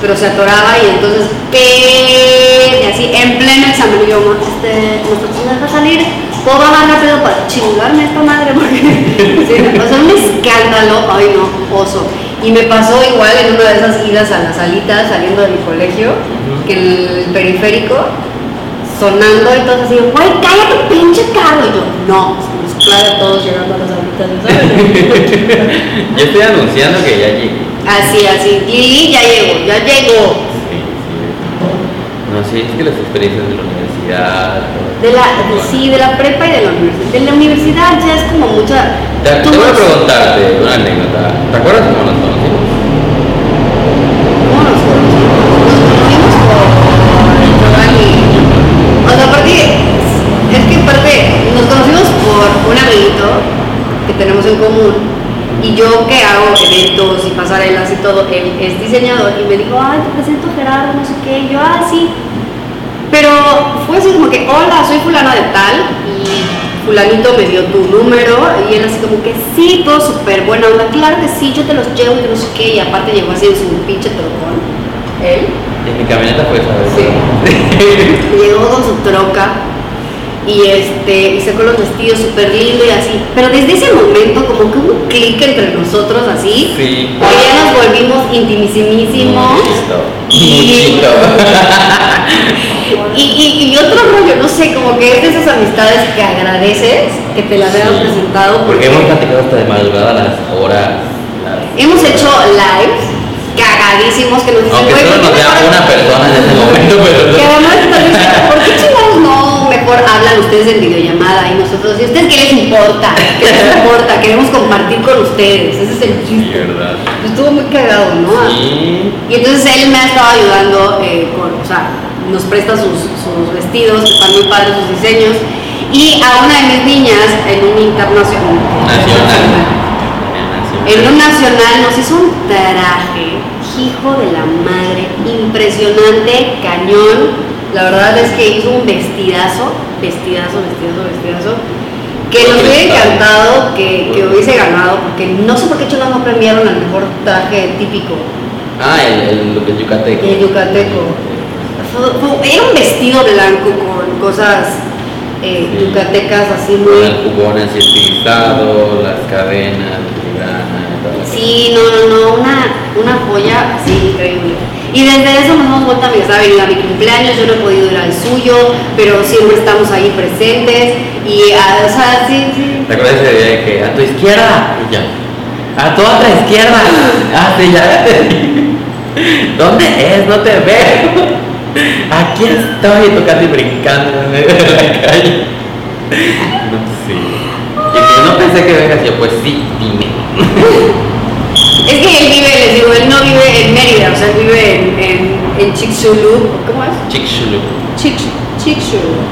Pero se atoraba y entonces y así en pleno examen. Yo, "Ma, este, nuestro señor va a salir. ¿Puedo bajar rápido para chingarme esta madre? [laughs] Porque, sí, o sea, un escándalo. Ay, no, oso. Y me pasó igual en una de esas idas a las salitas saliendo de mi colegio, que el periférico sonando y todo así, güey, cállate pinche carro. Y yo, no, claro, todos llegando a las salitas, ¿sabes? [laughs] Yo estoy anunciando que ya llegué. Así, así, Lili ya llegó, ya llegó. Sí, sí. No, sí, es que las experiencias de la universidad. De la, de- sí, de la prepa y de la universidad. De la universidad ya es como mucha. Te, voy a preguntarte una anécdota. ¿Te acuerdas cómo nos conocimos? ¿Cómo nos conocimos? Nos conocimos por Giovanni. O sea, aparte, es que aparte, nos conocimos por un amiguito que tenemos en común. Y yo que hago eventos y pasarelas y todo, él es diseñador y me dijo, ay, te presento a Gerardo, no sé qué. Y yo, ah, sí. Pero fue así como que, hola, soy fulana de tal y fulanito me dio tu número y él así como que, sí, todo súper buena onda, claro que sí, yo te los llevo y no sé qué. Y aparte llegó así en su pinche trocón, él. En mi camioneta fue esa vez. Sí. [laughs] Llegó con su troca y este y sacó los vestidos súper lindo y así. Pero desde ese momento como que hubo un clic entre nosotros así. Sí. Que ya nos volvimos intimísimos. Y- Muchito. [laughs] Y, y, y otro rollo, no sé, como que es de esas amistades que agradeces que te las hayan Sí. presentado. Porque hemos platicado hasta de madrugada las horas. las- hemos hecho lives cagadísimos que nos dicen, Aunque "Güey, solo ¿por nos vea una persona en ese momento, pero. Que además [laughs] ¿por qué chingados no mejor hablan ustedes en videollamada y nosotros, ¿y ustedes qué les importa? ¿Qué les importa? Queremos compartir con ustedes, ese es el chiste. verdad. Estuvo muy cagado, ¿no? Sí. Y entonces él me ha estado ayudando eh, con, o sea, nos presta sus, sus vestidos, que están muy padres sus diseños. Y a una de mis niñas en un internacional, Nacional. en un nacional nos hizo un traje, hijo de la madre, impresionante, cañón. La verdad es que hizo un vestidazo, vestidazo, vestidazo, vestidazo. Que nos hubiera encantado que, que hubiese ganado, porque no sé por qué chingados no premiaron al mejor traje típico. Ah, el, el, yucateco. El yucateco. Era un vestido blanco con cosas eh, Sí. yucatecas así Con el muy... jugón así estilizado, las cadenas, todo. Sí, no, no, no, una, una joya así increíble. Y desde eso nos hemos vuelto amigos, ha venido a mi cumpleaños, yo no he podido ir al suyo, pero siempre estamos ahí presentes y, ah, o sea, sí, sí. ¿Te acuerdas ese día de que a tu izquierda? Y ya. A tu otra izquierda. Ah, sí, ya. [laughs] ¿Dónde es? No te veo. Aquí estoy, y tú casi brincando en medio de la calle. No, sí. Y que no pensé que vengas yo, pues sí, dime. [laughs] Es que él vive, les digo, él no vive en Mérida, o sea, él vive en, en, en Chicxulub, ¿cómo es? Chicxulub. Chicx- Chicxulub.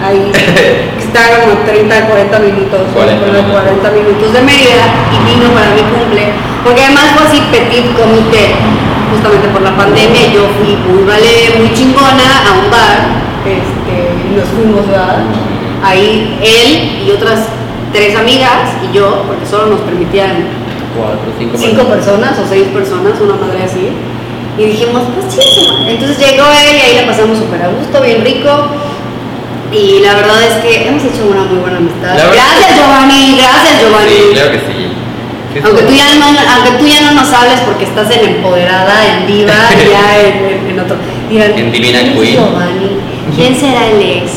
Ahí [laughs] está como 30, 40 minutos, 40 como minutos. 40 minutos de Mérida y vino para mi cumple, porque además fue así petit comité, justamente por la pandemia, yo fui muy vale, muy chingona a un bar, este, y nos fuimos, ¿verdad? Ahí él y otras tres amigas y yo, porque solo nos permitían Cuatro, cinco, cinco personas o seis personas, una madre así. Y dijimos, pues sí, Entonces llegó él y ahí la pasamos súper a gusto, bien rico. Y la verdad es que hemos hecho una muy buena amistad. La Gracias Giovanni, gracias Giovanni. Sí, claro que sí. Aunque tú, ya no, aunque tú ya no nos hables porque estás en empoderada, en diva, [laughs] ya en, en- en otro. Dirán, En Divina ¿quién Queen. Giovanni? ¿Quién [laughs] será el ex?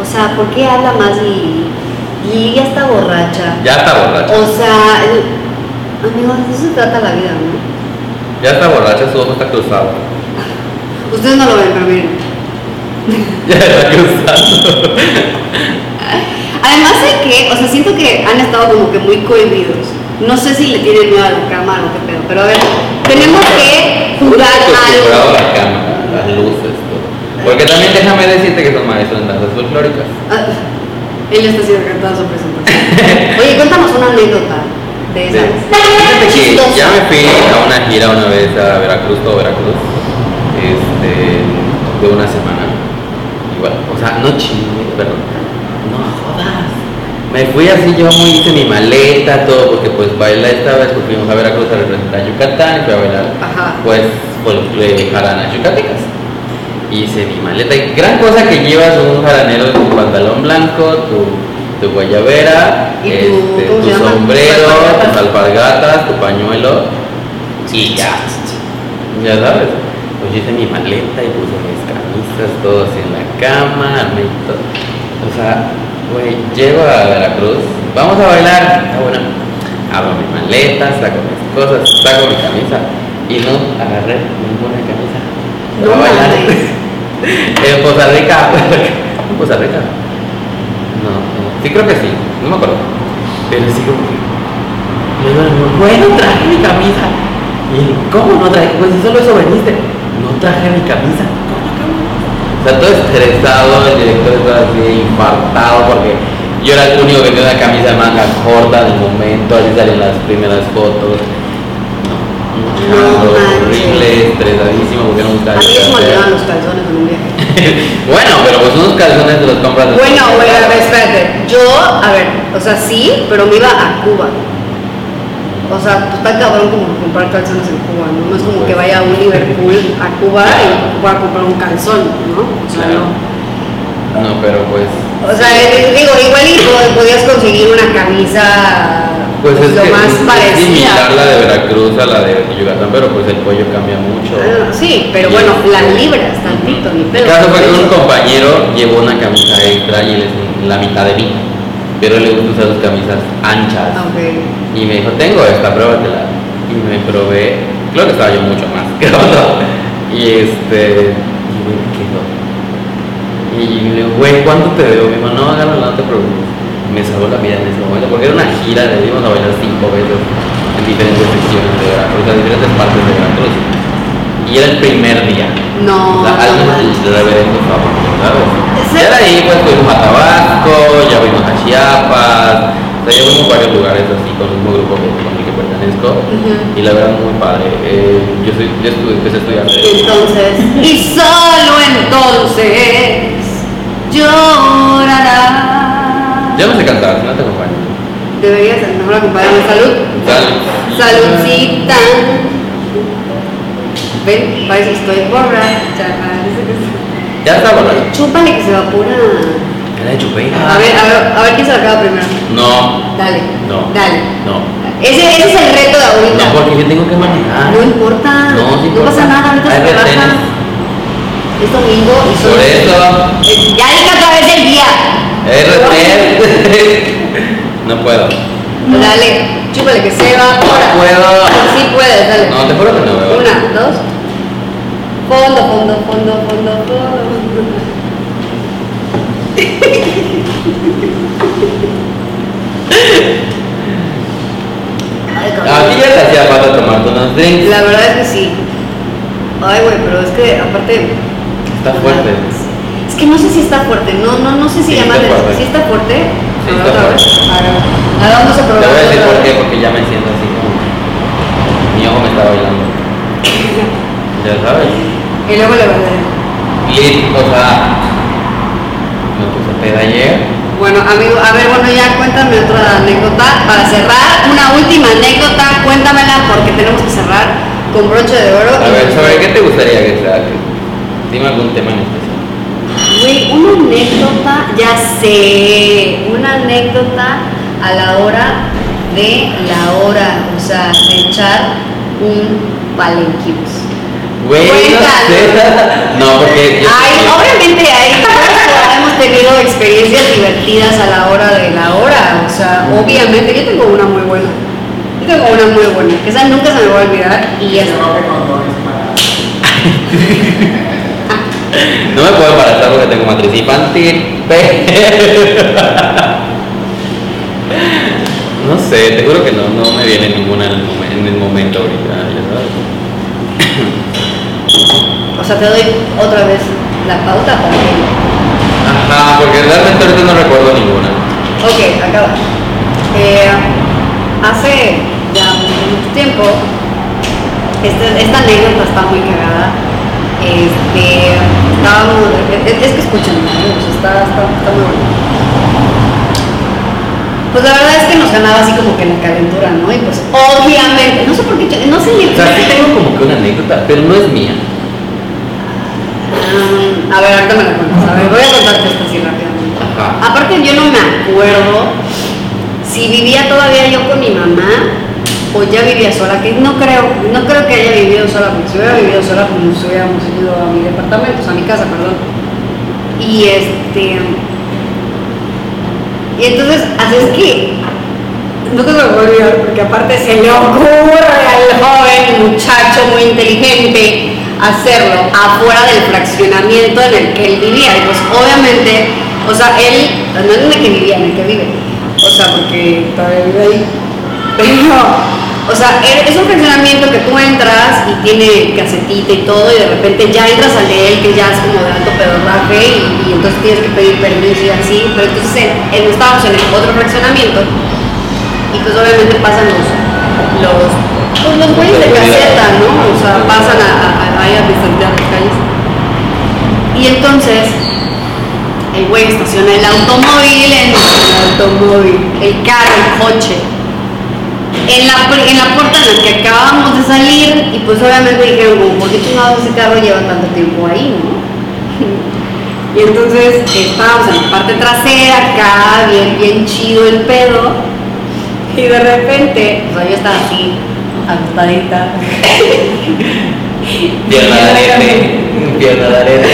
O sea, ¿por qué habla más Lili? Lili ya está borracha. Ya está borracha. O sea, amigos, de eso se trata la vida, ¿no? Ya está borracha, su ojo está cruzado. Ustedes no lo ven, pero miren. [laughs] Ya está cruzado. [laughs] Además de que, o sea, siento que han estado como que muy cohibidos. No sé si le tienen miedo a la cámara o qué pedo, pero a ver, tenemos que jugar algo. la cámara, las luces, todo. Porque también déjame decirte que son maestros en danzas folclóricas. Ah, él está haciendo cantada su presentación. [laughs] Oye, cuéntanos una anécdota de Sí. esas. Fíjate que ya me fui a una gira una vez a Veracruz, todo Veracruz, este, de una semana. Igual, o sea, no chingue, perdón, no jodas. Me fui así, yo muy hice mi maleta, todo, porque pues baila esta vez, pues fuimos a Veracruz a representar Yucatán y fui a bailar, Ajá. pues, folclore jaranas yucatecas. Hice mi maleta y gran cosa que llevas un jaranero, tu pantalón blanco, tu, tu guayabera, Y tu- este, sombrero, Tus alpargatas, tu pañuelo y ya. Ya sabes. Pues yo hice mi maleta y puse mis camisas, todo así en la cama. O sea, güey, llego a Veracruz, vamos a bailar. Ah, bueno, abro mi maleta, saco mis cosas, saco mi camisa y no agarré ninguna camisa. No bailar. [laughs] en Costa Rica. [laughs] ¿En Costa Rica? No, no, sí creo que sí, no me acuerdo. Pero sí como que. Le digo al amigo, bueno, traje mi camisa. Y él, ¿cómo no traje? Pues si solo eso veniste. No traje mi camisa. ¿Cómo? O sea, todo estresado, el director estaba así infartado porque yo era el único que tenía una camisa de manga corta del momento, así salían las primeras fotos. No, No horrible, estresadísimo porque no me A gustaba. mí qué se me hacer. olvidaban los calzones en un viaje. [laughs] bueno, pero pues unos calzones te los compras. de- Bueno, güey, a ver, espérate. Yo, a ver, o sea, sí, pero me iba a Cuba. O sea, pues está cabrón como comprar calzones en Cuba, ¿no? No es como que vaya a un Liverpool a Cuba y voy a comprar un calzón, ¿no? O sea, Claro. no. No, pero pues. O sea, eh, digo, igual y po- podías conseguir una camisa Pues es lo que más es parecida. la de Veracruz a la de Yucatán, pero pues el cuello cambia mucho. Ah, sí, pero Y bueno, el- las libras, tantito, ni El pedo. caso fue que De un compañero llevó una camisa extra y él es la mitad de mí. Pero le gusta usar sus camisas anchas. Ok. Y me dijo, tengo esta, pruébatela. Y me probé, creo que estaba yo mucho más [laughs] grande. Y este, y me quedó. Y le digo, güey, ¿cuánto te debo? Me dijo, no, agárrala, no te preocupes. Me salvó la vida en ese momento, porque era una gira, le dimos a bailar cinco veces en diferentes secciones de Veracruz, en diferentes partes de Veracruz. Y era el primer día. No, O sea, del reverendo favor, ¿sabes? Ya de ahí pues fuimos a Tabasco, ya fuimos a Chiapas, o sea, ya fuimos a varios lugares así con el mismo grupo que, con el que pertenezco. Ujú. Y la verdad muy padre. Eh, yo, soy, yo estuve, empecé a estudiar Entonces, y solo entonces llorará. Ya no sé cantar, no te acompaño. Deberías mejor acompañarme. Salud. Salud. Saludcita. Ven, parece que estoy borracha. Ya está bueno. Chúpale que se evapora. Era de. A ver, a ver, a ver quién se acaba primero. No, Dale. No. Dale. no. Ese, ese es el reto de ahorita. No, porque yo tengo que manejar. No importa. No, sí importa. pasa nada, ahorita se retenes. Es domingo y solo. Por eso. Ya dije otra vez el día. RT. [laughs] no puedo. Dale, chúpale que se va. No puedo. Sí puedes, dale. No, te juro que no veo. Una, dos. Fondo, fondo, fondo, fondo, fondo. A ti ya te hacía falta tomarte unos drinks. La verdad es que sí. Ay, güey, pero es que aparte. Está fuerte. Es que no sé si está fuerte, no, no, no sé si Sí, llama está de- fuerte. ¿Sí está fuerte? Sí, está otra vez. fuerte. A ver, a ver, vamos a Te probar. voy a decir por qué, porque ya me siento así como. Mi ojo me está bailando. Ya sabes. Y luego le vale. Lit, o sea. Me puse peda ayer. Bueno, amigo, a ver, bueno, ya cuéntame otra anécdota. Para cerrar, una última anécdota, cuéntamela porque tenemos que cerrar con broche de oro. A ver, ¿sobre qué te gustaría que sea? Dime algún tema en especial. Güey, una anécdota, ya sé, una anécdota a la hora de la hora, o sea, de echar un palenquibus. Güey, no Cuéntanos. sé. [laughs] No, porque. Ay, obviamente hay, hemos tenido experiencias divertidas a la hora de la hora, o sea, obviamente, yo tengo una muy buena. Yo tengo una muy buena, que esa nunca se me va a olvidar y. [laughs] [laughs] No me puedo embarazar porque tengo matriz infantil, pero... No sé, te juro que no, no me viene ninguna en el, momen- en el momento ahorita, sabes. O sea, te doy otra vez la pauta para que... Ajá, porque realmente ahorita no recuerdo ninguna. Ok, acaba. Eh, hace ya mucho tiempo, este- esta anécdota está muy cagada. Este, estábamos, es, es que sea, está, está, está muy bueno. Pues la verdad es que nos ganaba así como que la calentura, ¿no? Y pues obviamente, no sé por qué, no sé ni O sea, sí tengo como que una anécdota, pero no es mía. Ah, a ver, ahorita me la cuentas. A ver, voy a contarte esto así rápidamente. Ajá. Aparte yo no me acuerdo si vivía todavía yo con mi mamá o ya vivía sola, que no creo, no creo que haya vivido sola, porque si hubiera vivido sola, pues nos hubiéramos ido a mi departamento, o sea, a mi casa, perdón. Y este. Y entonces, así es que. No te lo voy a olvidar, porque aparte se le ocurre al joven muchacho muy inteligente hacerlo afuera del fraccionamiento en el que él vivía. Y pues obviamente, o sea, él, no en el que vivía, en el que vive. O sea, porque todavía vive ahí. Pero, [laughs] o sea, er- es un fraccionamiento que tú entras y tiene casetita y todo, y de repente ya entras al de él, que ya es como de alto pedorraje, y, y entonces tienes que pedir permiso y así. Pero entonces en- en- estábamos en el otro fraccionamiento, y pues obviamente pasan los, los, pues los güeyes de caseta, ¿no? O sea, pasan a, a, a, a las calles. Y entonces, el güey estaciona el automóvil en el automóvil, el carro, el coche, en la, en la puerta en la que acabábamos de salir, y pues obviamente dijeron, como, ¿por qué chingados ese carro lleva tanto tiempo ahí, no? [laughs] Y entonces estábamos en la parte trasera, acá, bien, bien chido el pedo. Y de repente, o sea, yo estaba así, acostadita. [laughs] Pierna de arete, [laughs] pierna de arete.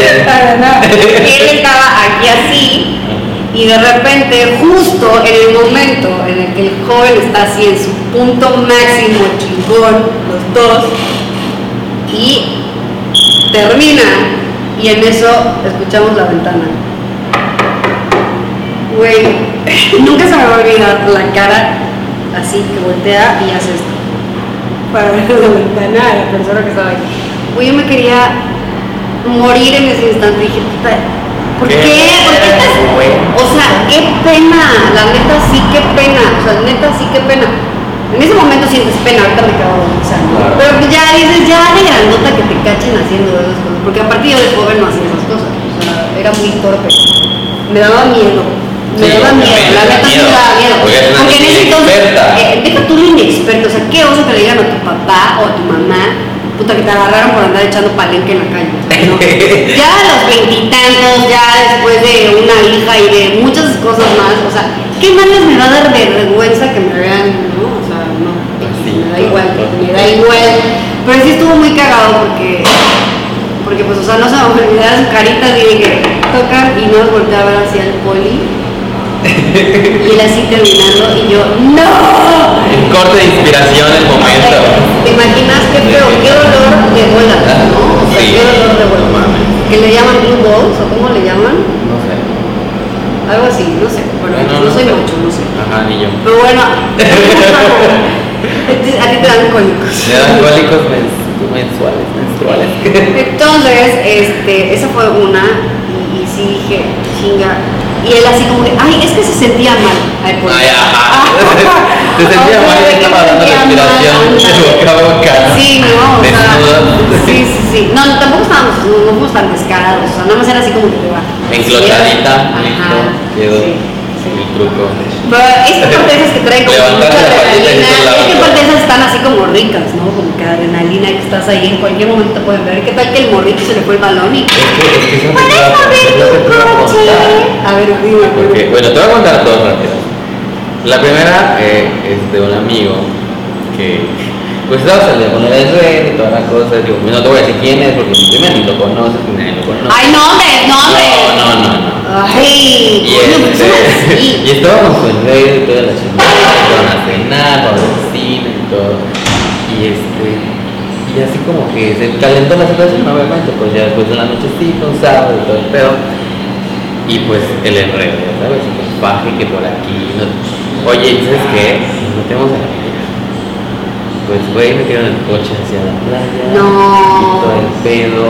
Él estaba aquí así. Y de repente, justo en el momento en el que el joven está así en su punto máximo chingón, los dos, y termina, y en eso escuchamos la ventana. Güey, [laughs] nunca se me va a olvidar la cara así que voltea y hace esto. Para ver [laughs] la ventana a la persona que estaba ahí. Güey, yo me quería morir en ese instante. Dije, puta, ¿por ¿Qué? ¿Por qué estás? O sea, qué pena. La neta, sí, qué pena. O sea, neta, sí, qué pena. En ese momento sientes pena, ahorita me cago risa, ¿no? Claro. Pero pues ya dices, ya de grandota que te cachen haciendo esas cosas. Porque aparte yo de joven no hacía esas cosas. O sea, era muy torpe. Me daba miedo. Me Sí, daba miedo. La neta sí me daba miedo. Porque en ese entonces, eh, deja tú lo inexperto. O sea, ¿qué oso que le digan a tu papá o a tu mamá? Puta, que te agarraron por andar echando palenque en la calle. [laughs] Ya a los veintitantos, ya después de una hija y de muchas cosas más, o sea, ¿qué más les me va a dar de vergüenza que me vean, no? O sea, no, me da igual, me da igual. Pero sí estuvo muy cagado porque, porque pues, o sea, no se me olvidaba su carita así de que tocan y no nos voltea a ver hacia el poli. Y él así terminando y yo, ¡No! Corte de inspiración el momento. ¿Te imaginas qué feo, qué dolor de bola, no? O sea, Sí. qué dolor de No bola. mames. Que le llaman blue balls o cómo le llaman, No sé. algo así, no sé. Bueno, Bueno, no, soy sé. mucho, no sé. Ajá, ni yo. Pero bueno, [laughs] a ti te dan cólicos. Me dan cólicos mens- mensuales, menstruales. Entonces, este, esa fue una y, y sí dije, chinga. Y él así como que, ay, es que se sentía mal. Ay, por Ay, ajá. [laughs] Se sentía [laughs] mal estaba dando respiración de boca a boca. Sí, no, o sea, sí, sí, sí. No, tampoco estábamos, no, fuimos tan descarados, o sea, nada más era así como que te va. Enclochadita, Ajá, quedó. sí, el truco. Pero es que aparte esas que traen como mucha adrenalina, es que esas están así como ricas, ¿no? Como que adrenalina que estás ahí, en cualquier momento pueden ver. ¿Qué tal que el morrito se le fue el balón y... Es que, es que eso te ¿Puedes tu coche? A ver, dime. Bueno, te voy a contar dos rápidas. La primera eh, es de un amigo que, pues estaba saliendo con el red y toda la cosa. Digo, no te voy a decir quién es porque primero ni lo conoces ni nadie lo conoce. Ay, nombres, nombres. No, no, no, no. Ay, Y, coño, ¿por qué son este, y estábamos con y toda la chingada, fueron a cenar, para el cine y todo. Y este, y así como que se calentó la situación, obviamente, pues ya después de la nochecita, un sábado y todo el pedo. Y pues el enredo, ya ¿sabes? Y pues baje que por aquí. no- Oye, ¿sabes qué? Nos metemos a la playa. Pues güey, me quedo en el coche hacia la playa. No. Y todo el pedo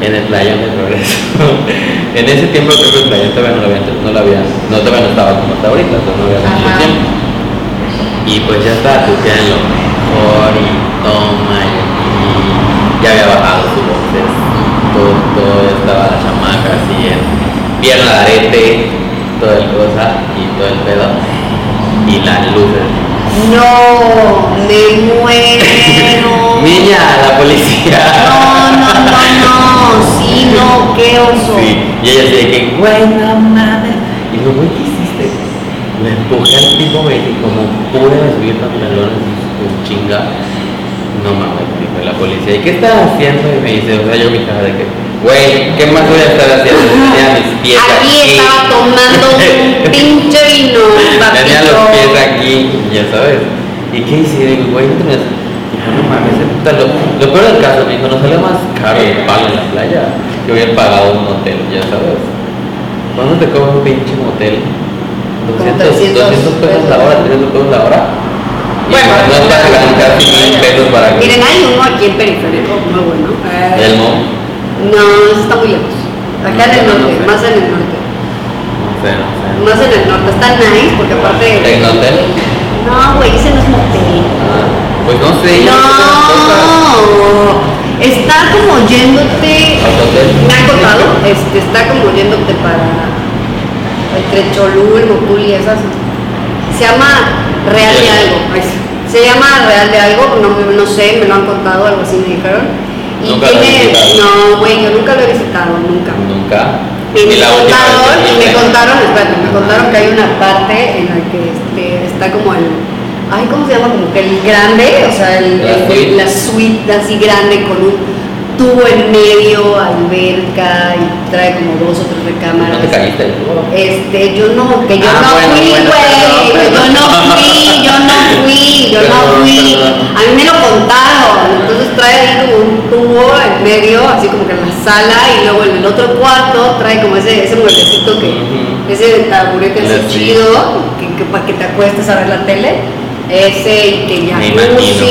en el playón de progreso. [laughs] en ese tiempo creo que el playón todavía no lo había, no lo había, no todavía no estaba como está ahorita, entonces no había mucho Ajá. tiempo. Y pues ya estaba tuteando en lo mejor y toma y. Ya había bajado su voces, todo, todo, estaba la chamaca así en pierna de arete, toda el cosa y todo el pedo. Y las luces. No, me muero. [laughs] Niña, la policía. No, no, no, no. Sí, no, qué oso. Sí, y ella de que, güey, no mames. Y digo, güey, ¿qué hiciste? Me empujé al tipo, me dije, como pude pantalón, así, súper chinga. No mames, dijo la policía, ¿y qué estás haciendo? Y me dice, o sea, yo mi cara de que, güey, ¿qué más voy a estar haciendo? Tenía mis pies Aquí estaba tomando un [laughs] pinche vino, Tenía los papito. pies aquí, ya sabes. ¿Y qué hice? Digo, güey, no tenías. Dijo, no mames, puta, lo, lo peor del caso, me dijo, no sale más caro el palo en la playa que hubiera pagado un hotel, ya sabes. ¿Cuándo te cobra un pinche motel? 200, 300 200 pesos la hora, 300 pesos la hora. Y Bueno, no estás ya, casi ya, mil ya. pesos para que. Miren, hay uno aquí en periférico, muy bueno. El mo. No, eso está muy lejos. Acá en el No, no norte, más en el norte. No sé. Más en el norte. Está nice porque aparte. ¿Tecnotel? No, güey, ese no es motel. Ah, pues no sé. está como yéndote. Me han contado, este, está como yéndote para entre Cholul, Mocul y esas. Se llama Real de algo. Se llama Real de algo, no, no sé, me lo han contado, algo así me dijeron. Y Nunca tiene, no, güey, yo nunca lo he visitado, nunca. Nunca. Y me la contaron, y me contaron, espérate, me contaron que hay una parte en la que este, está como el, ay, ¿cómo se llama? Como que el grande, o sea, el, La el- suite. la suite así grande con un tubo en medio, alberca y trae como dos o tres recámaras. ¿No te caíste? Este, yo no, que yo Ah, no bueno, fui, güey, bueno, yo no fui, yo no fui, yo no fui. perdón. A mí me lo contaron, entonces trae ahí como un tubo en medio, así como que en la sala, y luego en el otro cuarto trae como ese, ese mueblecito que, ese taburete así Sí. chido, que, que para que te acuestes a ver la tele. Ese y que ya imagino.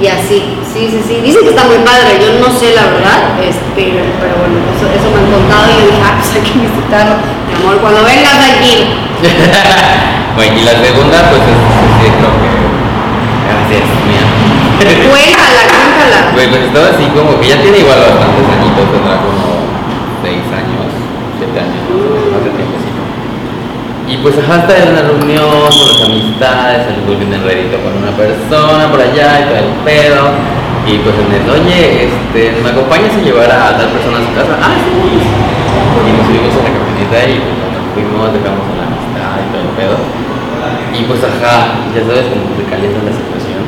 y así, sí, sí, sí. Dicen que está muy padre, yo no sé la verdad, este, pero bueno, eso, eso me han contado y yo dije, ah, pues hay que visitarlo. Mi amor, cuando vengas aquí, [laughs] bueno, y la segunda, pues es, es que. Gracias, mía. cuéntala, cuéntala. Güey, pues estaba así como que ya tiene igual bastantes añitos, tendrá como 6 años, 7 años, más o menos, hace tiempecito. Y pues ajá, estaba en una reunión con las amistades, el en el redito con una persona por allá y todo el pedo. Y pues en eso, oye, este, ¿me acompañas a llevar a tal persona a su casa? Ah, sí. Y nos subimos a la camioneta y pues nos fuimos, dejamos a la amistad y todo el pedo. Y pues ajá, ya sabes cómo se calienta la situación.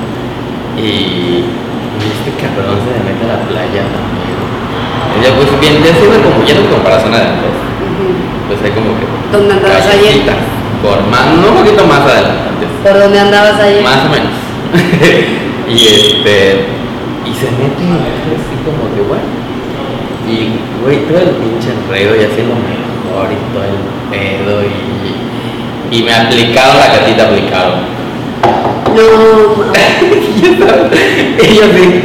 Y, este cabrón se me mete a la playa también. Ella pues bien, ya se ve como, ya no es como para zona de antes. Ujú. Pues hay como que ¿Dónde andabas ayer? Por más, no un poquito más adelante. ¿Por dónde andabas ayer? Más o menos. [laughs] y este. Y se mete y así como que bueno. Y güey, todo el pinche enredo y haciendo mejor y todo el pedo y. Y me aplicaron la catita aplicaron. No, [laughs] y yo así,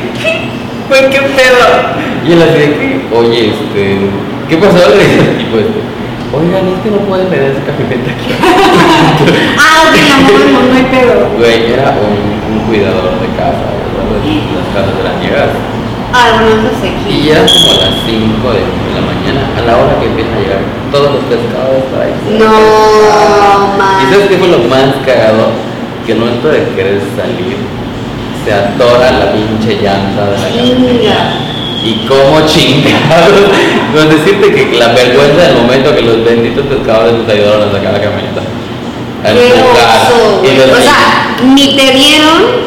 güey, qué pedo. Y él así oye, este, ¿qué pasó? [laughs] Este, oigan, es que no pueden tener ese camioneta aquí. ah, ok, no, no hay pedo. Güey, era un, un cuidador de casa, ¿verdad? Las casas de las llegas. Ah, bueno, eso sé. Y eran como las 5 de, la mañana a la hora que empiezan a llegar todos los pescados para ahí. No, ¿Y sabes qué man. fue lo más cagado? Que no momento de querer salir, se atora la pinche llanta de la camioneta. Y cómo chingados. [laughs] Con decirte que la vergüenza del momento que los benditos pescadores nos ayudaron a sacar la camioneta. A Qué Y los O sea, ni te vieron,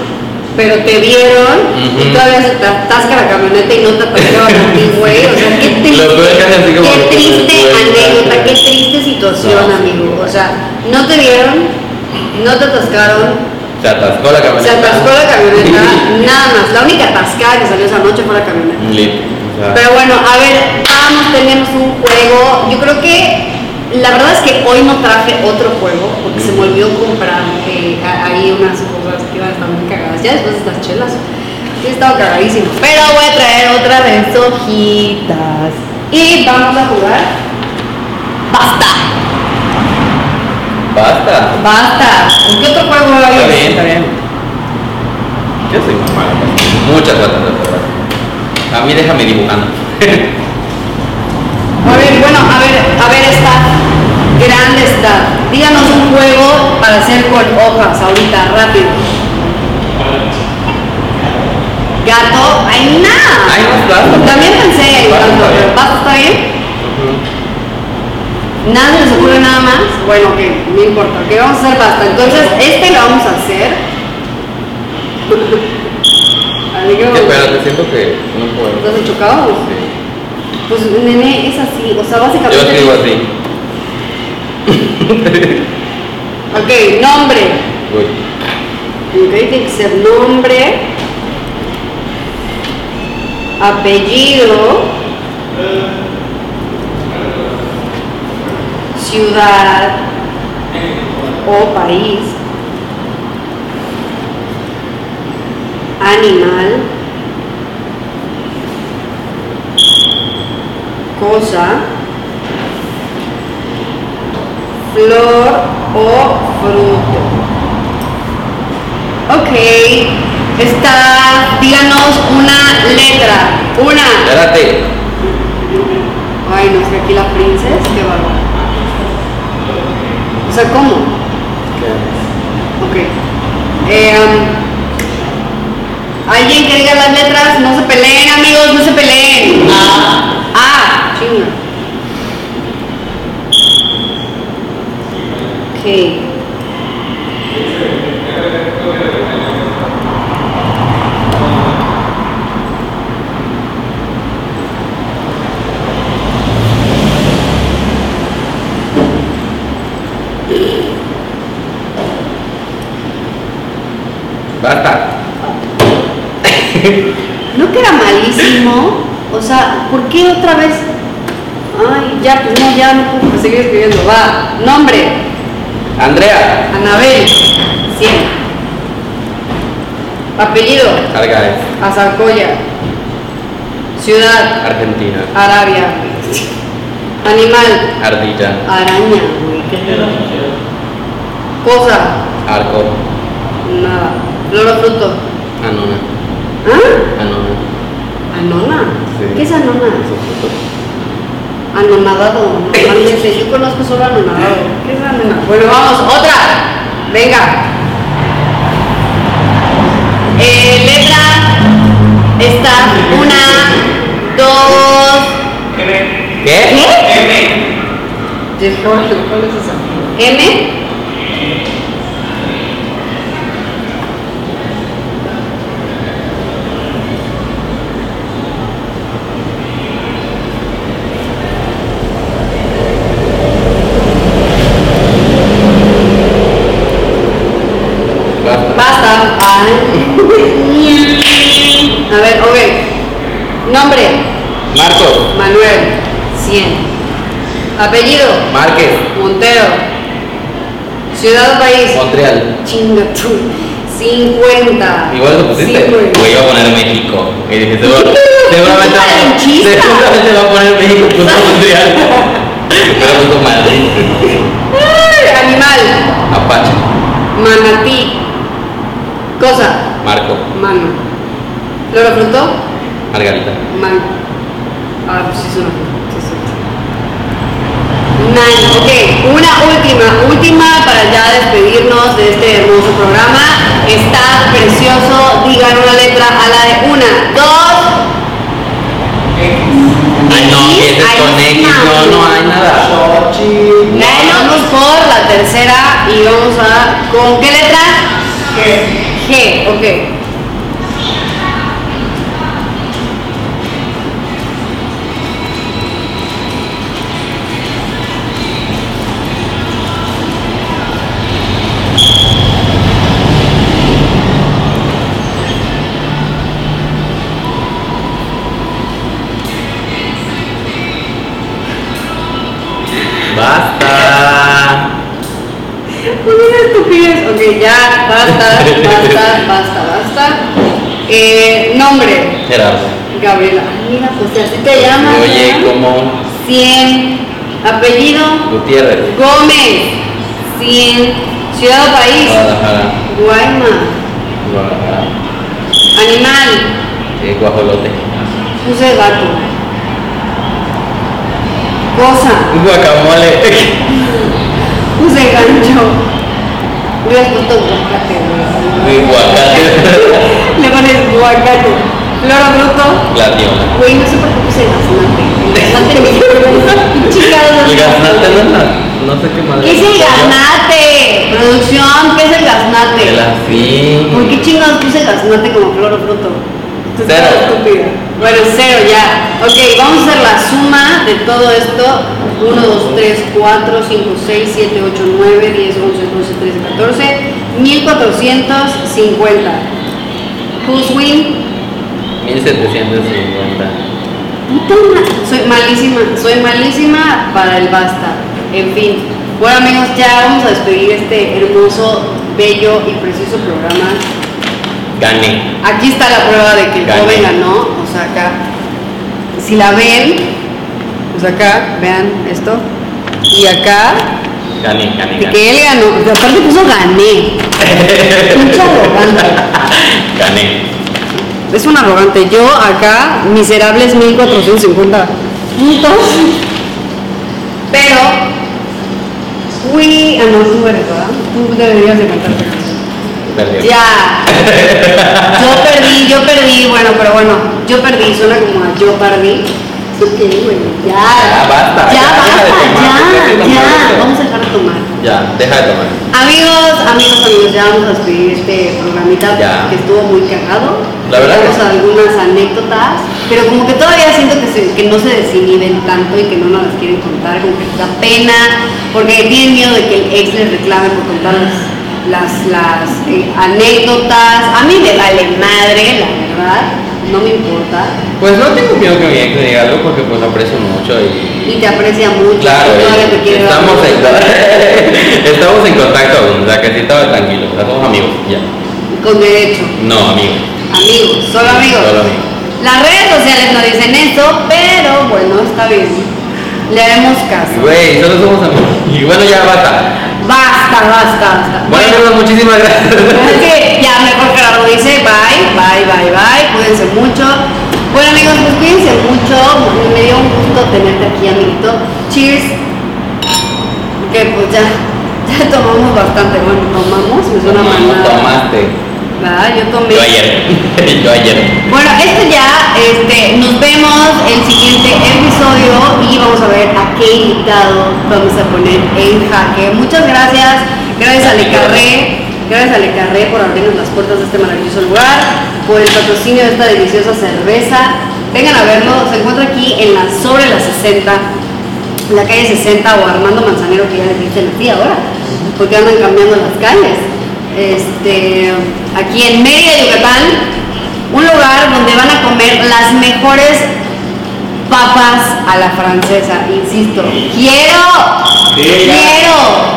pero te vieron y todavía se te atasca la camioneta y no te atascaban a ti, güey. O sea, qué triste, qué triste anécdota, qué triste situación, No. amigo. O sea, no te vieron, no te atascaron, Se atascó la camioneta. se atascó la camioneta, [laughs] nada más. La única atascada que salió esa noche fue la camioneta. Lit. O sea, Pero bueno, a ver, vamos, tenemos un juego. Yo creo que la verdad es que hoy no traje otro juego porque se me olvidó comprar eh, ahí unas cosas que iban a estar muy cagadas. Ya después de estas chelas, sí, he estado cagadísimo. Pero voy a traer otra vez hojitas. Y vamos a jugar. ¡Basta! Basta. ¡Basta! ¿Qué otro juego hay? Está bien, está bien. Yo soy muy malo. Muchas gracias, de verdad. A mí déjame dibujando. A ver, bueno, a ver, a ver esta. Grande está. Díganos un juego para hacer con hojas ahorita, rápido. Gato, ay nada. Ay, no. También pensé en gato, pero bien. basta, ¿está bien? Nada se les ocurre nada más. Bueno, ok, no importa. ¿Qué vamos a hacer basta? Entonces, este lo vamos a hacer. [laughs] Así que vamos- Espérate, siento que no puedo. ¿Estás chocado? Sí. Pues nene, es así, o sea, básicamente. Yo escribo así. [laughs] Ok, nombre. Uy. Ok, tiene que ser nombre, apellido, ciudad o país, animal, cosa, flor o fruto. Ok, está, díganos una letra. Una. Espérate. Ay, no sé, aquí la princesa, qué bárbaro. O sea, ¿cómo? Ok. Eh, um, Alguien que diga las letras, no se peleen, amigos, no se peleen. Ah. Ah, chinga. Ok. Basta. ¿No malísimo? O sea, ¿por qué otra vez? Ay, ya, pues no, ya no puedo seguir escribiendo. Va, nombre, Andrea. Anabel, 100. Apellido, Argaez. Azarcoya. Ciudad, Argentina. Arabia. Animal, Ardilla. araña. Cosa, Arco. nada. Flor o fruto. Anona. ¿Ah? Anona. ¿Anona? Sí. ¿Qué es anona? Anonadado, normalmente. Yo conozco solo anonadado. ¿Qué es anonadado? Bueno, vamos, otra. Venga. Eh, letra. Está una, dos. ¿Qué? ¿Qué? ¿Cuál cuál es esa? M. Basta. Basta. Ay. A ver, ok. Nombre. Marcos. Manuel. 100. Apellido. Márquez. Montero. Ciudad o país. Montreal. Chinga tú. 50. Igual lo pusiste. 50. Güey, iba a poner México. Y dije, seguro- [laughs] seguramente, seguramente va a poner México, puso Montreal. Pero puso Madrid. Animal. Apache. Manatí. Cosa. Marco. Mano. Flor o fruto. Margarita. Man. Ah, pues sí es una fruta. Sí, sí. Nine. Ok, una última, última para ya despedirnos de este hermoso programa. Está precioso. Digan una letra a la de una, dos. Ay, no, es con X, no, no hay nada. Vámonos por la tercera y vamos a. ¿Con qué letra? G, ok. Ok, ya, basta, basta, basta, basta. Eh, nombre, Gerardo. Gabriela. Mira, pues así te llamas. Oye, ¿no? como 100. Apellido, Gutiérrez. Gómez. 100. Ciudad o país, Guadalajara. Guaymas. Guadalajara. Animal, Eh, guajolote. puse gato. Cosa, Guacamole. puse gancho. Hubieras puesto aguacate, güey. Guacate. Le pones aguacate. Floro bruto. Gladiola. Güey, no sé por qué puse gaznate. El gaznate me ¿Qué chingados El es gaznate no es no sé qué madre. ¿Qué es el gaznate? Producción, ¿qué es el gaznate? El así. ¿Por qué chingados puse gaznate como flor o fruto? Tú estás Cero. Bueno, cero ya. Ok, vamos a hacer la suma de todo esto. 1, 2, 3, 4, 5, 6, 7, 8, 9, 10, 11, 12, 13, 14. 1450. Who's win? 1750. Puta Soy malísima, soy malísima para el basta. En fin. Bueno amigos, ya vamos a despedir este hermoso, bello y preciso programa. Gané. Aquí está la prueba de que el joven ganó. O sea, acá. Si la ven, acá, vean esto. Y acá, Gané, gané, gané. que él ganó. O sea, aparte puso gané. [laughs] Pinche arrogante. Gané. Es un arrogante. Yo acá, miserables 1450 puntos. Pero, fui. Ah, no, tú eres, ¿verdad? Tú deberías de cantar. Perdió. Ya. [laughs] Yo perdí, yo perdí. Bueno, pero bueno, yo perdí. Suena como a yo perdí. ¿Eso qué, güey? Ya. Ya, basta, Ya, basta, ya, tomar ya. Vamos a dejar de tomar. Ya, deja de tomar. Amigos, amigos, amigos, ya vamos a despedir este programita Ya. que estuvo muy cagado. La verdad Tenemos algunas anécdotas, pero como que todavía siento que, se- que no se desinhiben tanto y que no nos las quieren contar, como que da pena, porque tienen miedo de que el ex les reclame por contar las, las, las, eh, anécdotas. A mí me vale madre, la verdad, no me importa. Pues no tengo miedo que me diga algo porque pues lo aprecio mucho y... Y te aprecia mucho, Claro, y estamos, en, [laughs] estamos en contacto aún, o sea que sí estaba tranquilo, o sea, somos amigos, ya. con derecho. No, amigos. Amigos, solo amigos. Solo amigos. Las redes sociales no dicen eso, pero bueno, está bien. Le haremos caso. Güey, solo somos amigos. Y bueno, ya basta. Basta, basta, basta. Bueno, amigos, muchísimas gracias. Que ya mejor Gerardo dice bye, bye, bye, bye, cuídense mucho. Bueno amigos, pues cuídense mucho. Me dio un gusto tenerte aquí, amiguito. Cheers. Que pues ya, ya tomamos bastante. Bueno, tomamos, suena No, mal. tomaste. ¿Verdad? Yo tomé. Yo ayer. [laughs] Yo ayer. Bueno, esto ya, este, nos vemos el siguiente episodio y vamos a ver a qué invitado vamos a poner en jaque. Muchas gracias, gracias a Le Carré, gracias a Le Carré por abrirnos las puertas de este maravilloso lugar, por el patrocinio de esta deliciosa cerveza. Vengan a verlo, se encuentra aquí en la sobre la 60, en la calle 60 o Armando Manzanero, que ya les dicen así ahora, porque andan cambiando las calles. Este, aquí en Mérida, Yucatán, un lugar donde van a comer las mejores papas a la francesa, insisto. Quiero, Sí, quiero.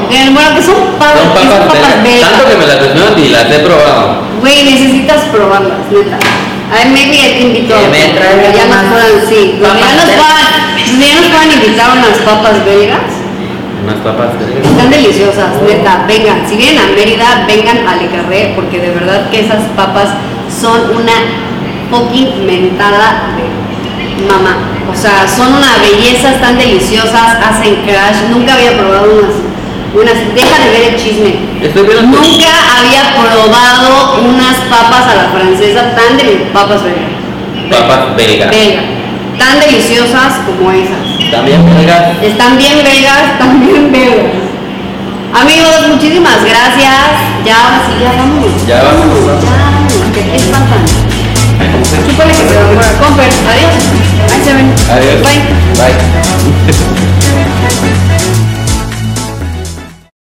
Eh, Bueno, que son papas, Son que son papas papas belgas. Tanto que me las y las he probado. Güey, necesitas probarlas, neta. A ver, maybe invito. Que me ya nos puedan, sí, ya nos donde ya nos puedan invitar unas papas belgas. Unas papas belgas. Están deliciosas, neta, vengan. Si vienen a Mérida, vengan a Le Carré, porque de verdad que esas papas son una fucking mentada de mamá. O sea, son una belleza, están deliciosas, hacen crash. Nunca había probado unas. Unas deja de ver el chisme. Estoy viendo Nunca había probado unas papas a la francesa tan de papas belgas. Papas belgas. Belga. Tan deliciosas como esas. También belgas. Están bien belgas, [laughs] también belgas. Amigos, muchísimas gracias. Ya ahora sí, ya vámonos. Ya vamos. Ya vámonos, que es se va a comprar. Adiós. Ahí se ven. Adiós. Bye. Bye.